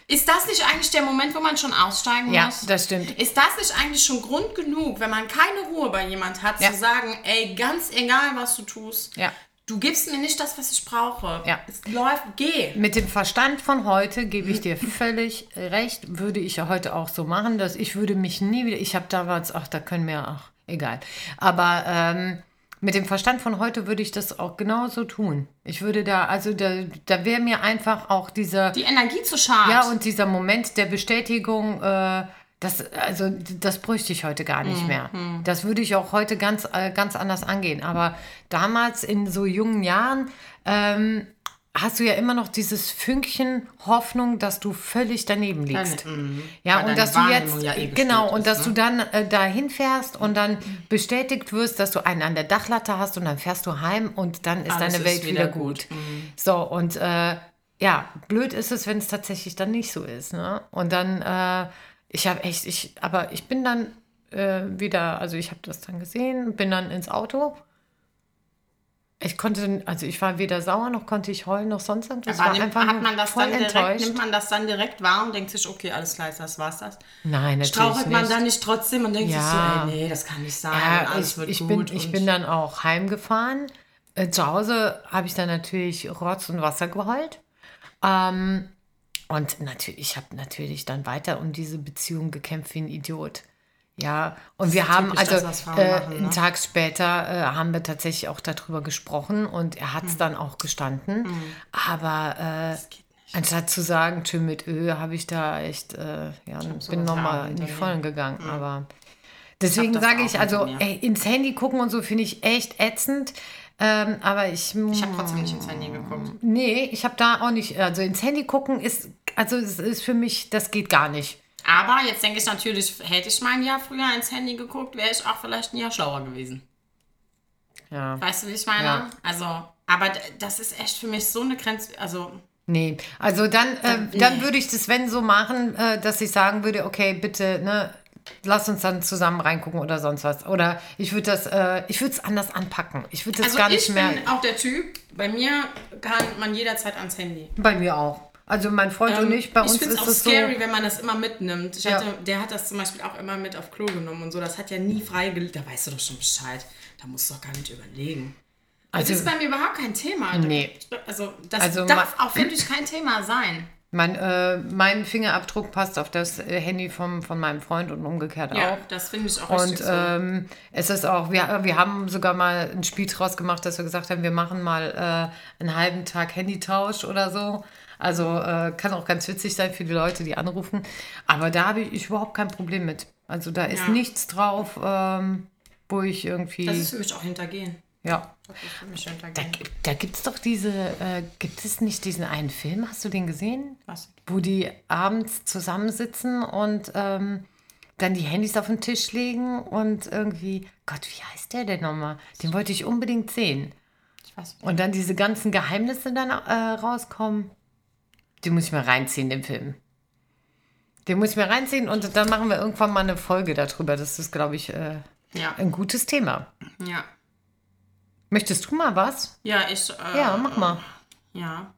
Ist das nicht eigentlich der Moment, wo man schon aussteigen Ja, muss? das stimmt. Ist das nicht eigentlich schon Grund genug, wenn man keine Ruhe bei jemand hat, Ja. zu sagen, ey, ganz egal, was du tust, Ja. Du gibst mir nicht das, was ich brauche. Ja. Es läuft, geh. Mit dem Verstand von heute gebe ich dir völlig recht, würde ich ja heute auch so machen, dass ich würde mich nie wieder, ich habe damals, ach, da können wir, ach, egal. Aber ähm, mit dem Verstand von heute würde ich das auch genauso tun. Ich würde da, also da, da wäre mir einfach auch dieser, Die Energie zu schade. ja, und dieser Moment der Bestätigung, äh, das, also das bräuchte ich heute gar nicht mehr. Das würde ich auch heute ganz, äh, ganz anders angehen. Aber damals in so jungen Jahren ähm, hast du ja immer noch dieses Fünkchen Hoffnung, dass du völlig daneben liegst. Ja, Weil und deine dass du jetzt, ja eh genau, und ist, dass ne? du dann äh, dahin fährst und dann bestätigt wirst, dass du einen an der Dachlatte hast und dann fährst du heim und dann ist Alles deine ist Welt wieder wieder gut. gut. Mhm. So, und äh, ja, blöd ist es, wenn es tatsächlich dann nicht so ist. Ne? Und dann, äh, ich habe echt, ich, aber ich bin dann äh, wieder, also ich habe das dann gesehen, bin dann ins Auto Ich konnte, also ich war weder sauer noch konnte ich heulen noch sonst irgendwas. Aber nimmt, einfach hat man das voll dann direkt, enttäuscht. nimmt man das dann direkt wahr und denkt sich, okay, alles klar, das war's das. Nein, natürlich Strauchelt man nicht. dann nicht trotzdem und denkt Ja. sich so, ey, nee, das kann nicht sein, Ja, alles ich, wird ich, gut. bin, ich bin dann auch heimgefahren. Äh, zu Hause habe ich dann natürlich Rotz und Wasser geheult. Ähm, und natürlich, ich habe natürlich dann weiter um diese Beziehung gekämpft wie ein Idiot. Ja, und wir haben, typisch also äh, machen, einen ne? Tag später äh, haben wir tatsächlich auch darüber gesprochen und er hat es dann auch gestanden. Aber äh, anstatt zu sagen, tschö mit Ö, habe ich da echt, äh, ja, bin nochmal in die. Vollen gegangen. Aber deswegen sage ich, also ey, ins Handy gucken und so finde ich echt ätzend. Ähm, aber ich, Ich habe trotzdem nicht ins Handy geguckt. nee, ich habe da auch nicht, also ins Handy gucken ist, also es ist für mich, das geht gar nicht. Aber jetzt denke ich natürlich, hätte ich mal ein Jahr früher ins Handy geguckt, wäre ich auch vielleicht ein Jahr schlauer gewesen. Ja. Weißt du, wie ich meine? Ja. Also, aber das ist echt für mich so eine Grenze. Also, Nee, also dann, äh, Dann- würde ich das, wenn so machen, äh, dass ich sagen würde, okay, bitte, ne, lass uns dann zusammen reingucken oder sonst was. Oder ich würde das, äh, ich würde es anders anpacken. Ich würde das also gar ich nicht mehr. bin auch der Typ, bei mir kann man jederzeit ans Handy. Bei mir auch. Also mein Freund und ich, bei Ähm, ich uns finde ist es auch es scary, so. wenn man das immer mitnimmt. Ich Ja. hatte, der hat das zum Beispiel auch immer mit auf Klo genommen und so. Das hat ja nie freigelegt. Da weißt du doch schon Bescheid. Da musst du doch gar nicht überlegen. Also- das ist bei mir überhaupt kein Thema. Nee. Also das Also darf auch, finde ich, kein Thema sein. Mein, äh, mein Fingerabdruck passt auf das äh, Handy vom, von meinem Freund und umgekehrt Ja, auch. das finde ich auch Und ähm, es ist auch, wir, wir haben sogar mal ein Spiel draus gemacht, dass wir gesagt haben, wir machen mal äh, einen halben Tag Handytausch oder so. Also äh, kann auch ganz witzig sein für die Leute, die anrufen. Aber da habe ich überhaupt kein Problem mit. Also da ist Ja. nichts drauf, ähm, wo ich irgendwie. Das ist für mich auch hintergehen. Ja. Da, da gibt es doch diese, äh, gibt es nicht diesen einen Film, hast du den gesehen? Was? Wo die abends zusammensitzen und ähm, dann die Handys auf den Tisch legen und irgendwie, Gott, wie heißt der denn nochmal? Den wollte ich unbedingt sehen. Ich weiß nicht. Und dann diese ganzen Geheimnisse dann äh, rauskommen. Den muss ich mir reinziehen, den Film. Den muss ich mir reinziehen und dann machen wir irgendwann mal eine Folge darüber. Das ist, glaube ich, äh, Ja, ein gutes Thema. ja. Möchtest du mal was? Ja, ich. Äh, Ja, mach mal. Ja.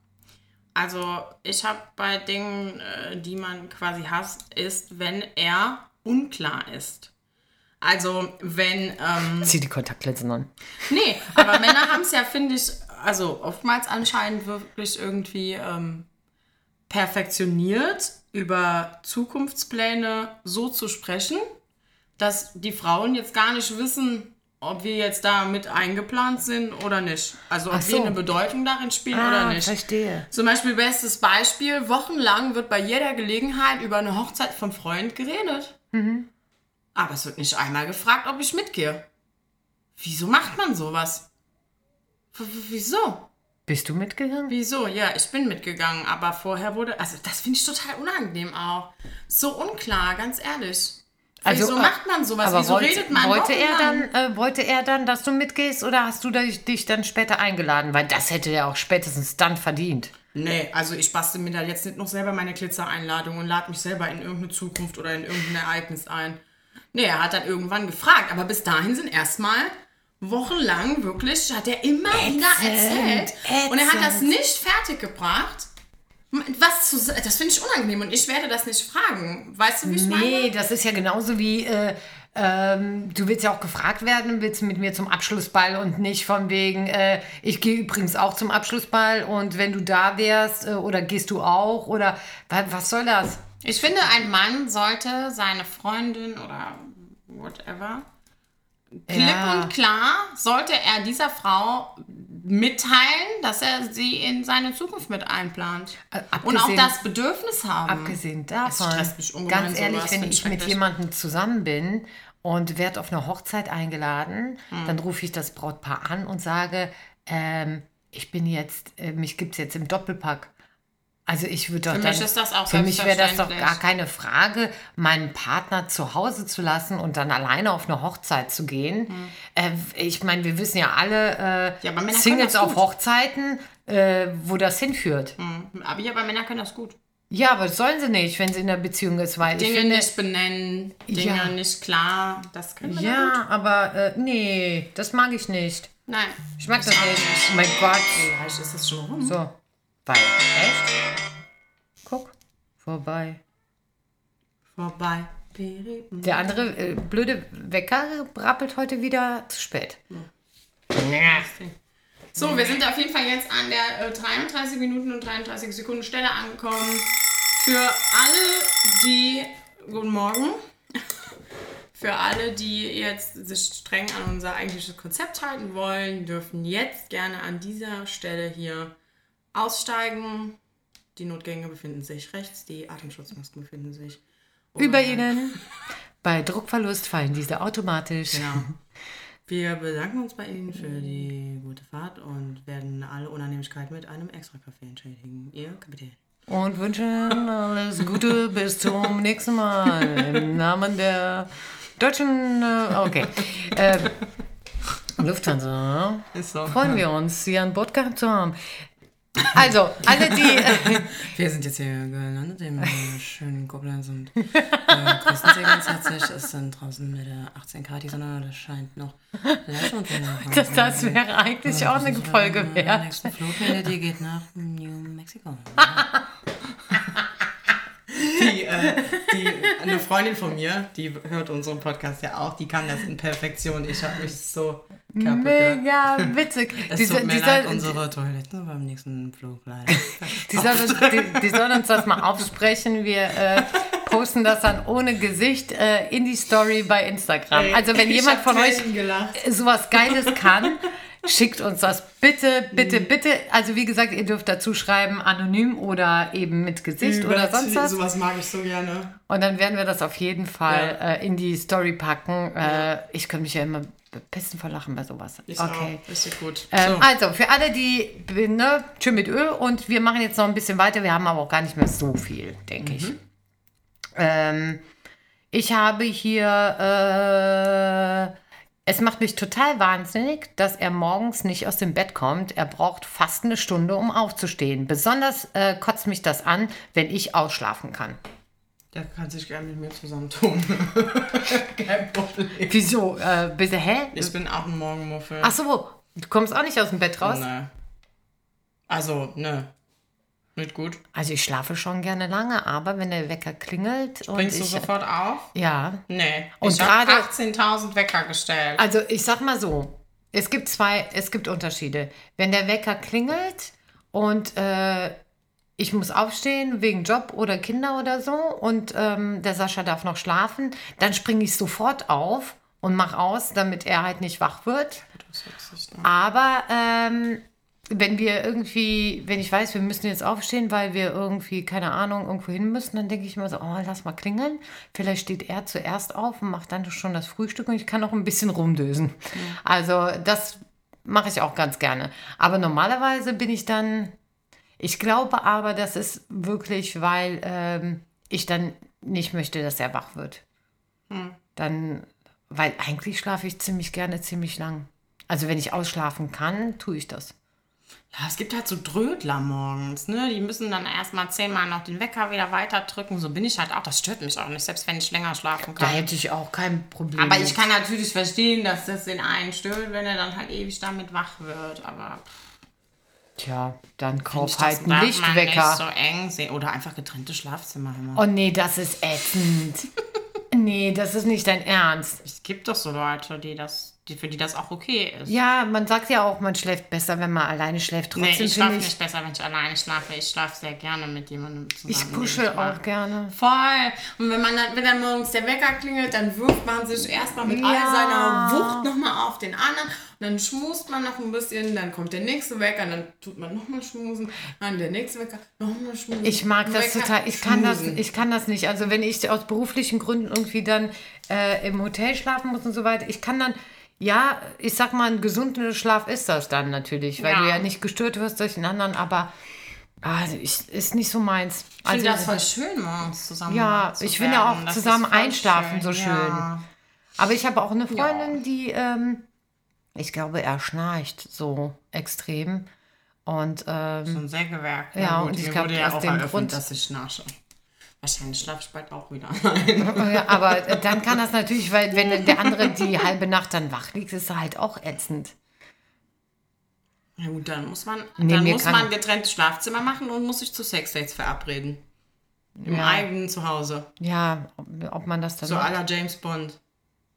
Also, ich habe bei Dingen, äh, die man quasi hasst, ist, wenn er unklar ist. Also, wenn. Ähm, Zieh die Kontaktlinsen an. nee, aber Männer haben es ja, finde ich, also oftmals anscheinend wirklich irgendwie ähm, perfektioniert, über Zukunftspläne so zu sprechen, dass die Frauen jetzt gar nicht wissen, ob wir jetzt da mit eingeplant sind oder nicht. Also ob so. wir eine Bedeutung darin spielen oder nicht. verstehe. Zum Beispiel bestes Beispiel, wochenlang wird bei jeder Gelegenheit über eine Hochzeit vom Freund geredet. Mhm. Aber es wird nicht einmal gefragt, ob ich mitgehe. Wieso macht man sowas? W- wieso? Bist du mitgegangen? Wieso? Ja, ich bin mitgegangen, aber vorher wurde. Also, das finde ich total unangenehm auch. So unklar, ganz ehrlich. Also, Wieso äh, macht man sowas? Aber Wieso wollte, redet man wollte er dann, äh, wollte er dann, dass du mitgehst oder hast du dich dich dann später eingeladen? Weil das hätte er auch spätestens dann verdient. Nee, also ich bastel mir da jetzt nicht noch selber meine Glitzer-Einladung und lade mich selber in irgendeine Zukunft oder in irgendein Ereignis ein. Nee, er hat dann irgendwann gefragt, aber bis dahin sind erstmal wochenlang wirklich, hat er immer wieder erzählt. Und er hat das ätzend. nicht fertiggebracht. Was zu das finde ich unangenehm und ich werde das nicht fragen. Weißt du, wie ich meine? Nee, das ist ja genauso wie, äh, ähm, du willst ja auch gefragt werden, willst du mit mir zum Abschlussball und nicht von wegen, äh, ich gehe übrigens auch zum Abschlussball und wenn du da wärst äh, oder gehst du auch oder wa- was soll das? Ich finde, ein Mann sollte seine Freundin oder whatever klipp Ja. und klar sollte er dieser Frau mitteilen, dass er sie in seine Zukunft mit einplant. Äh, und auch abgesehen- das Bedürfnis haben. Abgesehen davon, ganz ehrlich, wenn ich mit jemandem zusammen bin und werde auf eine Hochzeit eingeladen, Hm. dann rufe ich das Brautpaar an und sage, ähm, ich bin jetzt, äh, mich gibt es jetzt im Doppelpack. Also ich würde doch Für dann, mich ist das auch für mich wäre das doch gar keine Frage, meinen Partner zu Hause zu lassen und dann alleine auf eine Hochzeit zu gehen. Äh, ich meine, wir wissen ja alle. Ja, äh, aber Männer Singles können das auf gut. Hochzeiten, äh, wo das hinführt. Mhm. Aber ja, aber Männer können das gut. Ja, aber das sollen sie nicht, wenn sie in einer Beziehung ist, weil ich Dinge finde, nicht benennen, Dinge Ja. nicht klar. Das können Männer Ja, aber äh, nee, das mag ich nicht. gut. Nein. Ich mag das auch nicht. Oh mein Gott. Vielleicht ist es schon rum. So. Weil. Echt? Guck. Vorbei. Vorbei. Der andere äh, blöde Wecker brappelt heute wieder zu spät. So, wir sind auf jeden Fall jetzt an der äh, 33 Minuten und 33 Sekunden Stelle angekommen. Für alle, die. Guten Morgen. Für alle, die jetzt sich streng an unser eigentliches Konzept halten wollen, dürfen jetzt gerne an dieser Stelle hier aussteigen. Die Notgänge befinden sich rechts, die Atemschutzmasken befinden sich Über Ihnen. Bei Druckverlust fallen diese automatisch. Genau. Wir bedanken uns bei Ihnen für die gute Fahrt und werden alle Unannehmlichkeiten mit einem extra Kaffee entschädigen. Ihr Kapitän. Und wünschen alles Gute bis zum nächsten Mal. Im Namen der deutschen. Äh, okay. Äh, Lufthansa. Ist so. Freuen wir uns, Sie an Bord gehabt zu haben. Also, alle, die. Äh, Wir sind jetzt hier gelandet im schönen Koblenz und äh, grüßen Sie ganz herzlich. Es sind draußen mit der 18 Grad, die Sonne, das scheint noch leicht und das, das wäre eigentlich auch eine Folge wert. nächste Fluglinie, die geht nach New Mexico. Äh, die, eine Freundin von mir, die hört unseren Podcast ja auch, die kann das in Perfektion. Ich habe mich so kaputt. Mega witzig. Es Die, tut mir die, leid, soll, unsere Toiletten beim nächsten Flug leider. die, soll uns, die, die soll uns das mal aufsprechen. Wir äh, posten das dann ohne Gesicht äh, in die Story bei Instagram. Also, wenn Ich jemand von euch gelacht. sowas Geiles kann, schickt uns das bitte, bitte, bitte. Also wie gesagt, ihr dürft dazu schreiben, anonym oder eben mit Gesicht oder sonst was. Sowas mag ich so gerne. Und dann werden wir das auf jeden Fall äh, in die Story packen. Äh, ich könnte mich ja immer besten verlachen bei sowas. Ich okay. auch. Richtig gut. Ähm, so. Also, für alle, die, ne, schön mit Öl und wir machen jetzt noch ein bisschen weiter. Wir haben aber auch gar nicht mehr so viel, denke ich. Ähm, ich habe hier, äh, es macht mich total wahnsinnig, dass er morgens nicht aus dem Bett kommt. Er braucht fast eine Stunde, um aufzustehen. Besonders äh, kotzt mich das an, wenn ich ausschlafen kann. Der kann sich gerne mit mir zusammentun. Kein Problem. Wieso? Äh, bitte, hä? Ich bin auch ein Morgenmuffel. Ach so, du kommst auch nicht aus dem Bett raus? Ne. Also, ne. Nicht gut. Also ich schlafe schon gerne lange, aber wenn der Wecker klingelt und Bringst du ich, sofort auf? ja, Nee. Und ich habe gerade- 18.000 Wecker gestellt. also ich sag mal so, es gibt zwei, es gibt Unterschiede. Wenn der Wecker klingelt und äh, ich muss aufstehen wegen Job oder Kinder oder so und ähm, der Sascha darf noch schlafen, dann springe ich sofort auf und mach aus, damit er halt nicht wach wird. Aber ähm, wenn wir irgendwie, wenn ich weiß, wir müssen jetzt aufstehen, weil wir irgendwie, keine Ahnung, irgendwo hin müssen, dann denke ich immer so, oh, lass mal klingeln. Vielleicht steht er zuerst auf und macht dann schon das Frühstück und ich kann noch ein bisschen rumdösen. Also das mache ich auch ganz gerne. Aber normalerweise bin ich dann, ich glaube aber, das ist wirklich, weil ähm, ich dann nicht möchte, dass er wach wird. Dann, weil eigentlich schlafe ich ziemlich gerne ziemlich lang. Also wenn ich ausschlafen kann, tue ich das. Ja, es gibt halt so Drödler morgens, ne? Die müssen dann erstmal zehnmal noch den Wecker wieder weiterdrücken. So bin ich halt auch. Das stört mich auch nicht, selbst wenn ich länger schlafen Da kann. hätte ich auch kein Problem. Aber ich mit. kann natürlich verstehen, dass das den einen stört, wenn er dann halt ewig damit wach wird. Aber Tja, dann ich kauf halt einen Lichtwecker. nicht so eng sehen. Oder einfach getrennte Schlafzimmer. Immer. Oh nee, das ist ätzend. nee, das ist nicht dein Ernst. Es gibt doch so Leute, die das, die, für die das auch okay ist. Ja, man sagt ja auch, man schläft besser, wenn man alleine schläft. Nee, Trotzdem ich schlafe nicht besser, wenn ich alleine schlafe. Ich schlafe sehr gerne mit jemandem zusammen. ich, ich kuschel mag. auch gerne. Voll. Und wenn man dann, wenn dann morgens der Wecker klingelt, dann wirft man sich erstmal mit all Ja. seiner Wucht nochmal auf den anderen. Und dann schmust man noch ein bisschen, dann kommt der nächste Wecker, dann tut man nochmal schmusen. Dann der nächste Wecker, nochmal schmusen. Ich mag das Wecker, total. Ich kann das, ich kann das nicht. Also wenn ich aus beruflichen Gründen irgendwie dann äh, im Hotel schlafen muss und so weiter, ich kann dann, ja, ich sag mal, ein gesunder Schlaf ist das dann natürlich, weil Ja. du ja nicht gestört wirst durch den anderen, aber also ich, ist nicht so meins. Ich finde Also, das voll schön, morgens zusammen Ja, zu ich finde ja auch. Das zusammen einschlafen so schön. Ja. aber ich habe auch eine Freundin, die, ähm, ich glaube, er schnarcht so extrem. Und ähm, So ein Sägewerk. Ja, gut, und ich mir glaub, wurde ja aus auch dem Grund- dass ich schnarche. Wahrscheinlich schlafe ich bald auch wieder. Ja, aber dann kann das natürlich, weil wenn der andere die halbe Nacht dann wach liegt, ist er halt auch ätzend. Ja gut, dann muss man, Nee, dann muss man getrenntes Schlafzimmer machen und muss sich zu Sexdates verabreden. Im Ja. eigenen Zuhause. Ja, ob, man das dann So la James Bond.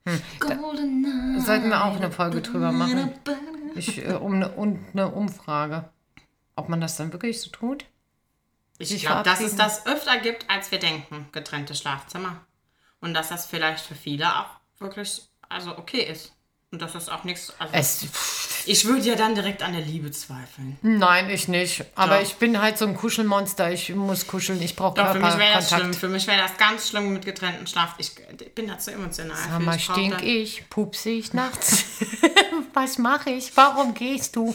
Sollten wir auch eine Folge drüber machen. Ich, äh, um eine, und eine Umfrage. Ob man das dann wirklich so tut? Ich glaube, dass es das öfter gibt, als wir denken, getrennte Schlafzimmer. Und dass das vielleicht für viele auch wirklich also okay ist. Und dass das auch nichts. Also Es, ich würde ja dann direkt an der Liebe zweifeln. nein, ich nicht. Aber Doch. ich bin halt so ein Kuschelmonster. Ich muss kuscheln. Ich brauche Doch, für mich wäre das schlimm. Für mich wäre das ganz schlimm mit getrennten Schlaf. Ich, ich bin dazu emotional. Sag mal, Ich stink ich? Pupse ich nachts? Was mache ich? Warum gehst du?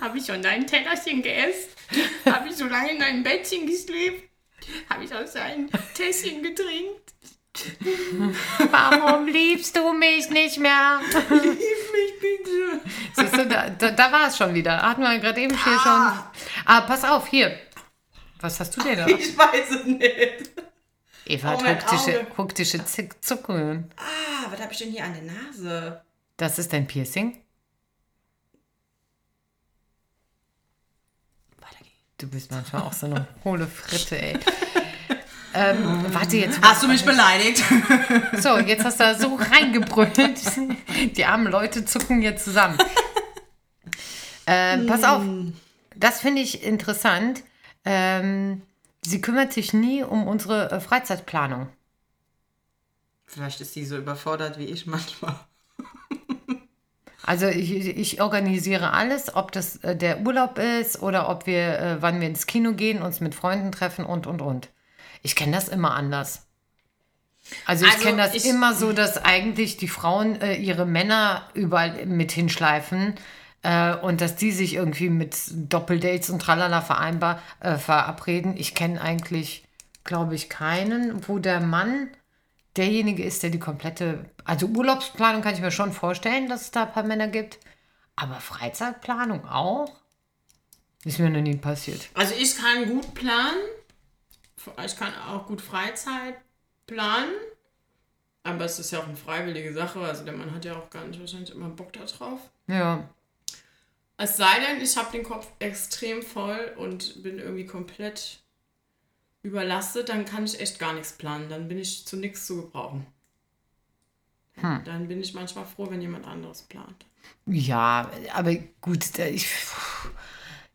Habe ich schon dein Tellerchen gegessen? Habe ich so lange in deinem Bettchen geschläft? Habe ich aus deinem Tässchen getrinkt? Warum liebst du mich nicht mehr? Hilf mich bitte. Siehst du, da, da, da war es schon wieder. Hatten wir gerade eben hier schon. Ah, pass auf, hier. Was hast du denn da? Ich weiß es nicht. Eva hat Oh, hektische Zick- Zuckungen. Ah, was habe ich denn hier an der Nase? Das ist dein Piercing? Du bist manchmal auch so eine hohle Fritte, ey. ähm, warte jetzt. Hast du mich beleidigt? So, jetzt hast du da so reingebrüllt. Die armen Leute zucken jetzt zusammen. Ähm, pass auf, das finde ich interessant. Ähm, sie kümmert sich nie um unsere äh, Freizeitplanung. Vielleicht ist sie so überfordert wie ich manchmal. Also ich, ich organisiere alles, ob das äh, der Urlaub ist oder ob wir, äh, wann wir ins Kino gehen, uns mit Freunden treffen und, und, und. Ich kenne das immer anders. Also ich Also kenne das ich- immer so, dass eigentlich die Frauen äh, ihre Männer überall mit hinschleifen äh, und dass die sich irgendwie mit Doppeldates und tralala vereinbar, verabreden. Ich kenne eigentlich, glaube ich, keinen, wo der Mann derjenige ist, der die komplette, also Urlaubsplanung kann ich mir schon vorstellen, dass es da ein paar Männer gibt, aber Freizeitplanung auch? Ist mir noch nie passiert. Also ich kann gut planen. Ich kann auch gut Freizeit planen. Aber es ist ja auch eine freiwillige Sache. Also der Mann hat ja auch gar nicht wahrscheinlich immer Bock da drauf. Ja, Es sei denn, ich habe den Kopf extrem voll und bin irgendwie komplett überlastet, dann kann ich echt gar nichts planen. Dann bin ich zu nichts zu gebrauchen. Dann bin ich manchmal froh, wenn jemand anderes plant. ja, aber gut, ich,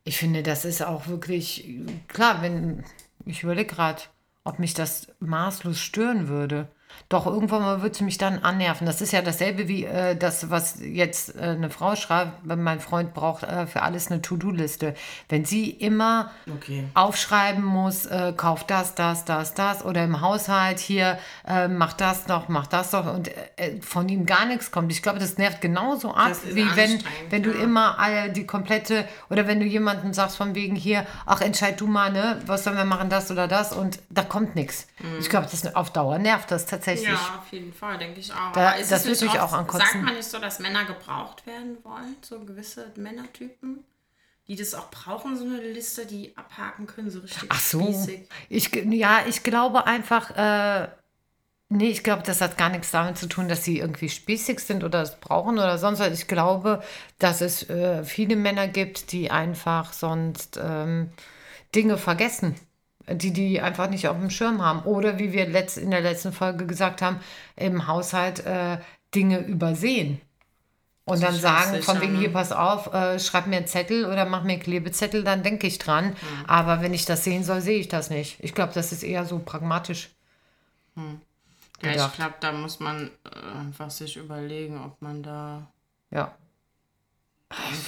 ich finde, das ist auch wirklich, klar, wenn, ich überlege gerade, ob mich das maßlos stören würde. Doch irgendwann mal würde es mich dann annerven. Das ist ja dasselbe wie äh, das, was jetzt äh, eine Frau schreibt, wenn mein Freund braucht äh, für alles eine To-Do-Liste. Wenn sie immer Okay. aufschreiben muss, äh, kauf das, das, das, das oder im Haushalt hier, äh, mach das noch, mach das noch und äh, von ihm gar nichts kommt. Ich glaube, das nervt genauso ab, wie wenn, wenn du ja. immer alle die komplette oder wenn du jemanden sagst von wegen hier, ach entscheid du mal, ne, was sollen wir machen, das oder das und da kommt nichts. Ich glaube, das auf Dauer nervt das tatsächlich. Mhm. Ja, auf jeden Fall, denke ich auch. Da- ist das nicht mich auch ankotzen. Sagt man nicht so, dass Männer gebraucht werden wollen? So gewisse Männertypen, die das auch brauchen, so eine Liste, die abhaken können, so richtig Ach so. spießig. Ich, ja, ich glaube einfach, äh, nee, ich glaube, das hat gar nichts damit zu tun, dass sie irgendwie spießig sind oder es brauchen oder sonst was. Ich glaube, dass es äh, viele Männer gibt, die einfach sonst ähm, Dinge vergessen, die die einfach nicht auf dem Schirm haben. Oder wie wir letzt, in der letzten Folge gesagt haben, im Haushalt äh, Dinge übersehen. Und dann sagen, von wegen, hier, ne? pass auf, äh, schreib mir einen Zettel oder mach mir einen Klebezettel, dann denke ich dran. Aber wenn ich das sehen soll, sehe ich das nicht. Ich glaube, das ist eher so pragmatisch. Ja, ich glaube, da muss man äh, einfach sich überlegen, ob man da Ja.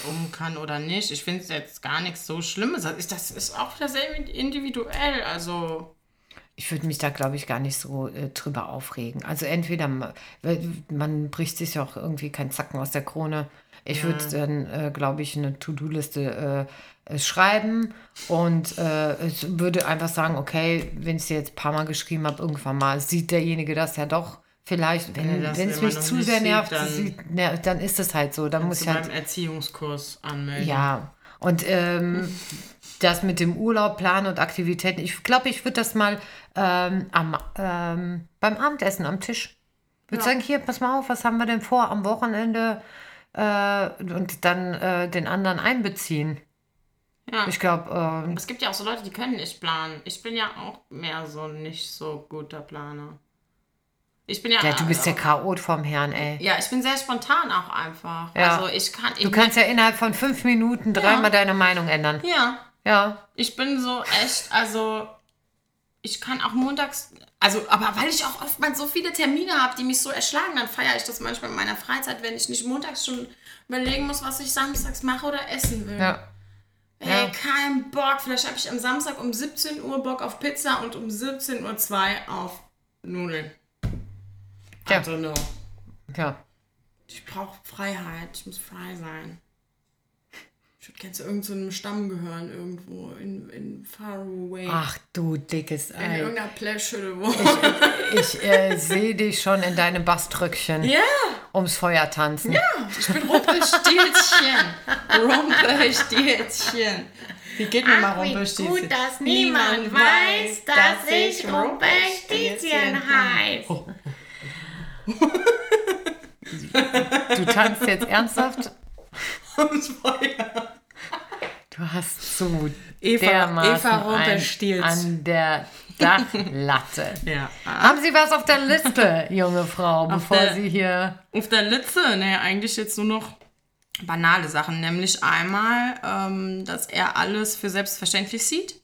Um kann oder nicht. Ich finde es jetzt gar nichts so Schlimmes. Das ist, das ist auch dasselbe individuell. Also, Ich würde mich da, glaube ich, gar nicht so äh, drüber aufregen. Also entweder ma- weil man bricht sich auch irgendwie keinen Zacken aus der Krone. Ich würde dann, äh, glaube ich, eine To-Do-Liste äh, äh, schreiben und äh, würde einfach sagen, okay, wenn ich sie jetzt ein paar Mal geschrieben habe, irgendwann mal sieht derjenige das ja doch. Vielleicht, wenn es mich zu sehr sieht, nervt, dann- sieht, ner- dann ist es halt so. Dann muss ich halt beim Erziehungskurs anmelden. Ja, und ähm, das mit dem Urlaub, Planen und Aktivitäten, ich glaube, ich würde das mal ähm, am, ähm, beim Abendessen am Tisch. Ich würde Ja. sagen, hier, pass mal auf, was haben wir denn vor am Wochenende? äh, und dann äh, den anderen einbeziehen. Ja. Ich glaube, ähm, Es gibt ja auch so Leute, die können nicht planen. Ich bin ja auch mehr so nicht so guter Planer. Ich bin ja. ja, du bist der äh, Chaot vom Herrn, ey. Ja, ich bin sehr spontan auch einfach. Ja. Also ich kann. Ich Du kannst ja innerhalb von fünf Minuten dreimal deine Meinung ändern. Ja, Ja. ich bin so echt, also ich kann auch montags, also aber weil ich auch oftmals so viele Termine habe, die mich so erschlagen, dann feiere ich das manchmal in meiner Freizeit, wenn ich nicht montags schon überlegen muss, was ich samstags mache oder essen will. Ja. Ey, Ja. kein Bock. Vielleicht habe ich am Samstag um 17 Uhr Bock auf Pizza und um 17.02 Uhr auf Nudeln. I Ja. don't know. Ja. Ich brauche Freiheit. Ich muss frei sein. Ich würde gerne zu irgendeinem Stamm gehören, irgendwo in, in far away. Ach du dickes in Ei. irgendeiner Plashhütte wo. Ich äh, sehe dich schon in deinem Baströckchen Ja, ums Feuer tanzen. ich bin Rumpelstilzchen. Rumpelstilzchen. Wie geht mir mal Rumpelstilzchen? dass niemand weiß, dass ich Rumpelstilzchen heiß. Du tanzt jetzt ernsthaft? Ums Feuer. Du hast so Eva- dermaßen Eva ein, Rumpelstilz. an der Dachlatte. Ja. Haben Sie was auf der Liste, junge Frau, bevor der- Sie hier... Auf der Litze, ne, eigentlich jetzt nur noch banale Sachen. Nämlich einmal, ähm, dass er alles für selbstverständlich sieht.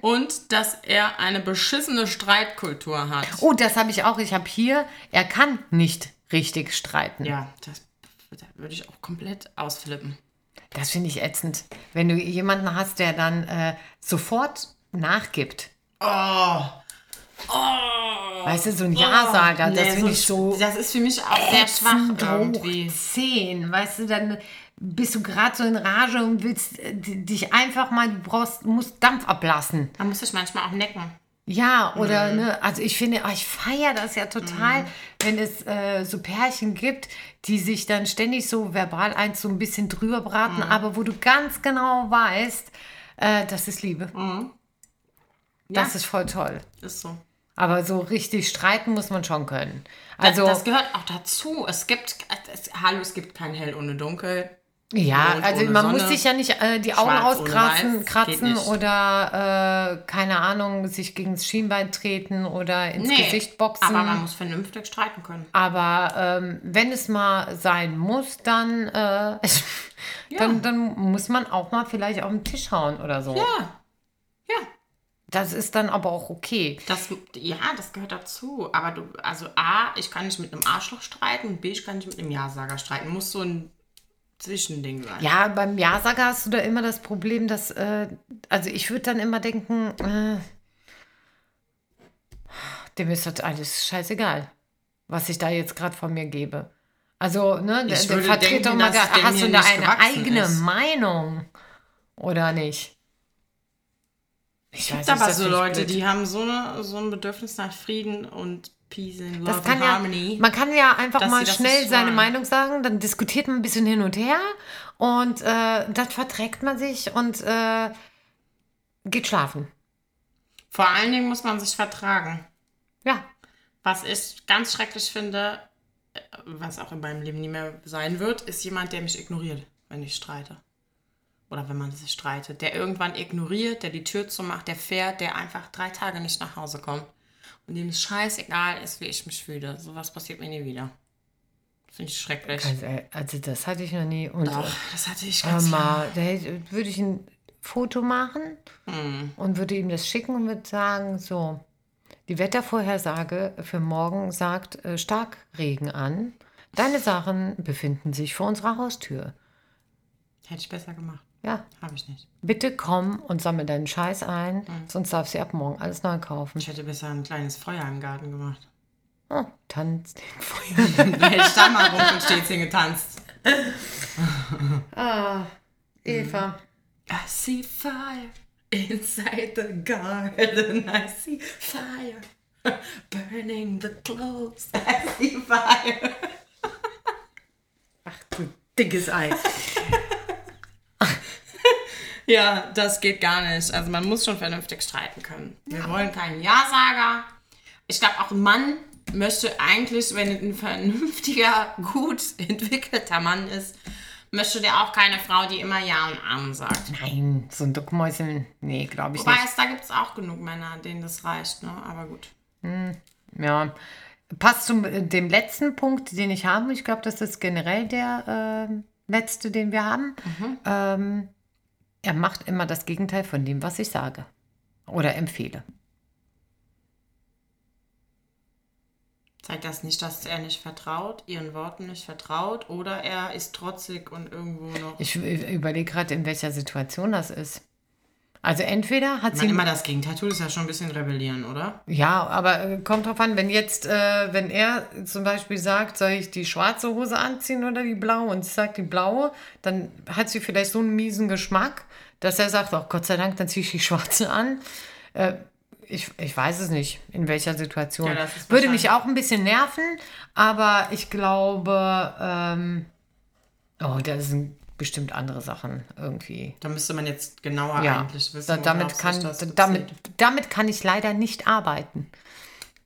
Und dass er eine beschissene Streitkultur hat. Oh, das habe ich auch. Ich habe hier, er kann nicht richtig streiten. Ja, das da würde ich auch komplett ausflippen. Das finde ich ätzend. Wenn du jemanden hast, der dann äh, sofort nachgibt. Oh. Oh. Weißt du, so ein Ja-Sager, das Nee, finde ich so Das ist für mich auch sehr schwach irgendwie. 10. Weißt du, dann bist du gerade so in Rage und willst äh, dich einfach mal, du brauchst, musst Dampf ablassen. Man muss sich manchmal auch necken. Ja, oder, Mhm. ne, also ich finde, oh, ich feiere das ja total, wenn es äh, so Pärchen gibt, die sich dann ständig so verbal eins so ein bisschen drüber braten, Mhm. aber wo du ganz genau weißt, äh, das ist Liebe. Mhm. Das ist voll toll. Ist so. Aber so richtig streiten muss man schon können. Also, das gehört auch dazu. Es gibt, es, hallo, es gibt kein Hell ohne Dunkel. Ja, Mond also man Sonne, muss sich ja nicht äh, die Augen auskratzen kratzen oder, äh, keine Ahnung, sich gegen das Schienbein treten oder ins Gesicht boxen. aber man muss vernünftig streiten können. Aber ähm, wenn es mal sein muss, dann, äh, dann, dann muss man auch mal vielleicht auf den Tisch hauen oder so. Ja. Ja. Das ist dann aber auch okay. Das, ja, das gehört dazu. Aber du, also A, ich kann nicht mit einem Arschloch streiten und B, ich kann nicht mit einem Ja-Sager streiten. Muss so ein Zwischending sein. Ja, beim Ja-Sager hast du da immer das Problem, dass, äh, also ich würde dann immer denken, äh, dem ist das alles scheißegal, was ich da jetzt gerade von mir gebe. Also, ne, der, Ich der denken, doch mal, da, der hast du da eine eigene ist. Meinung oder nicht? Ich gibt weiß, aber so ich Leute, blöd. die haben so, eine, so ein Bedürfnis nach Frieden und Peace and Love Das kann and ja, Harmony. man kann ja einfach mal das schnell seine. Meinung sagen, dann diskutiert man ein bisschen hin und her und äh, dann verträgt man sich und äh, geht schlafen. Vor allen Dingen muss man sich vertragen. Ja, Was ich ganz schrecklich finde, äh, was auch in meinem Leben nie mehr sein wird, ist jemand, der mich ignoriert, wenn ich streite. Oder wenn man sich streitet. Der irgendwann ignoriert, der die Tür zumacht, der fährt, der einfach drei Tage nicht nach Hause kommt. Und dem es scheißegal ist, wie ich mich fühle. Sowas passiert mir nie wieder. Finde ich schrecklich. also, äh, das hatte ich noch nie. Und Doch, das hatte ich äh, ganz mal, da hätte- würde ich ein Foto machen Hm. und würde ihm das schicken und würde sagen, so, die Wettervorhersage für morgen sagt äh, Starkregen an. Deine Sachen befinden sich vor unserer Haustür. Hätte ich besser gemacht. Ja, Habe ich nicht. bitte komm und sammle deinen Scheiß ein, sonst darfst du ab morgen alles neu kaufen. Ich hätte besser ein kleines Feuer im Garten gemacht. Oh, tanz den Feuer. Ich da mal rum und stets getanzt. Ah, Eva. I see fire inside the garden. I see fire burning the clothes. I see fire. Ach du dickes Ei. Ja, das geht gar nicht. Also man muss schon vernünftig streiten können. Wir wollen keinen Ja-Sager. Ich glaube auch ein Mann, möchte eigentlich, wenn ein vernünftiger, gut entwickelter Mann ist, möchte der auch keine Frau, die immer Ja und Amen sagt. Nein, so ein Duckmäuschen, nee, glaube ich Wobei nicht. es, da gibt es auch genug Männer, denen das reicht, ne? Aber gut. Ja. Passt zu dem letzten Punkt, den ich habe. Ich glaube, das ist generell der äh, letzte, den wir haben. Ähm, er macht immer das Gegenteil von dem, was ich sage oder empfehle. Zeigt das nicht, dass er nicht vertraut, ihren Worten nicht vertraut oder er ist trotzig und irgendwo noch. Ich überlege gerade, in welcher Situation das ist. Also entweder hat Wenn sie immer das Gegenteil tut, ist ja schon ein bisschen rebellieren, oder? Ja, aber äh, kommt drauf an, wenn jetzt, äh, wenn er zum Beispiel sagt, soll ich die schwarze Hose anziehen oder die blaue und sie sagt die blaue, dann hat sie vielleicht so einen miesen Geschmack, dass er sagt, oh Gott sei Dank, dann ziehe ich die schwarze an. Äh, ich, ich weiß es nicht, in welcher Situation. Ja, Würde mich auch ein bisschen nerven, aber ich glaube, ähm, oh, das sind bestimmt andere Sachen irgendwie. Da müsste man jetzt genauer Ja, eigentlich wissen. da, damit, kann, damit, damit kann ich leider nicht arbeiten.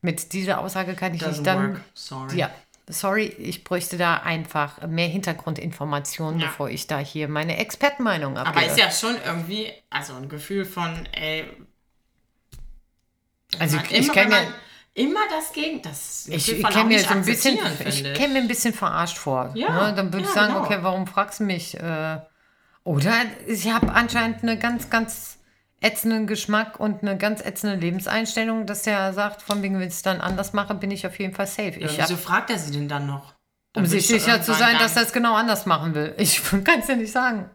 Mit dieser Aussage kann ich Doesn't nicht dann. work. Sorry. Ja, sorry, ich bräuchte da einfach mehr Hintergrundinformationen, Ja. bevor ich da hier meine Expertenmeinung abgebe. Aber ist ja schon irgendwie, also ein Gefühl von, ey. Also ich- ich immer, kenn wenn ja- immer das Gegenteil. Das ich, ich auch mir so ein bisschen, ich mir ein bisschen verarscht vor. Ja, ne? Dann würde ja, ich sagen, genau. okay, warum fragst du mich? Äh, oder ich habe anscheinend eine ganz, ganz ätzenden Geschmack und eine ganz ätzende Lebenseinstellung, dass der sagt, von wegen, wenn ich es dann anders mache, bin ich auf jeden Fall safe. Ja, Ich hab, wieso fragt er sie denn dann noch? um Dann sich willst du sicher zu sein, dass er es genau anders machen will. Ich kann es ja nicht sagen.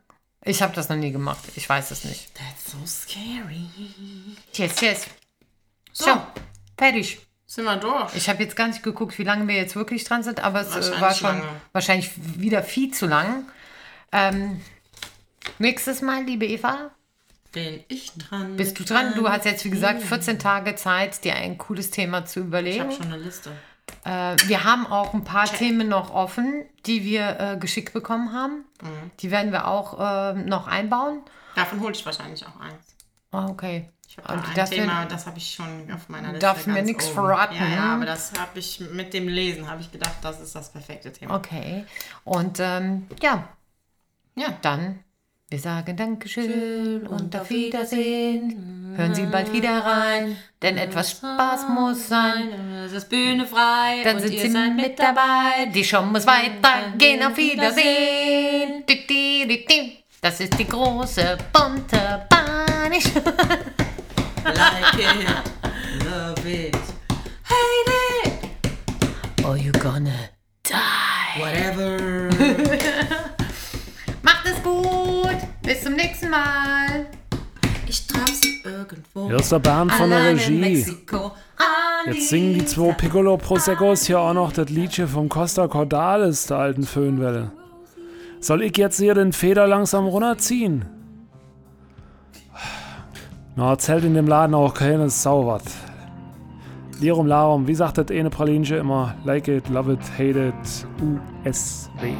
Ich habe das noch nie gemacht. Ich weiß es nicht. That's so scary. Yes, yes. So, So, fertig. sind wir durch. Ich habe jetzt gar nicht geguckt, wie lange wir jetzt wirklich dran sind, aber es äh, war schon lange. wahrscheinlich wieder viel zu lang. Ähm, nächstes Mal, liebe Eva, Bin ich dran? bist du dran. Du hast jetzt, wie gesagt, 14 Tage Zeit, dir ein cooles Thema zu Ich überlegen. habe schon eine Liste. Äh, wir haben auch ein paar Themen noch offen, die wir äh, geschickt bekommen haben. Mhm. Die werden wir auch äh, noch einbauen. Davon hole ich wahrscheinlich auch eins. Ah, okay. Ich habe da ein das Thema, werden- das habe ich schon auf meiner Liste. Darfst du mir oben. verraten, Ja, ja, hm? aber das habe ich mit dem Lesen, habe ich gedacht, das ist das perfekte Thema. Okay. Und ähm, ja, Ja. dann, wir sagen Dankeschön und auf Wiedersehen. Hören Sie bald wieder rein, denn etwas Spaß muss sein. Es ist Bühne frei Dann sind Sie mit dabei. Die Show muss weitergehen. Auf Wiedersehen. Das ist die große bunte Bahn. Ich Like it, love it, hate it, Oh, you gonna die. whatever. Macht es gut. Bis zum nächsten Mal. Ich traf sie irgendwo. Hier ist der Bernd von der Regie. Jetzt singen die zwei Piccolo Proseccos hier auch noch das Liedchen vom Costa Cordalis, der alten Föhnwelle. Soll ich jetzt hier den Feder langsam runterziehen? Na, erzählt in dem Laden auch keine Sau wat. Lirum Larum, wie sagt das eine Pralinche immer? Like it, love it, hate it, USW.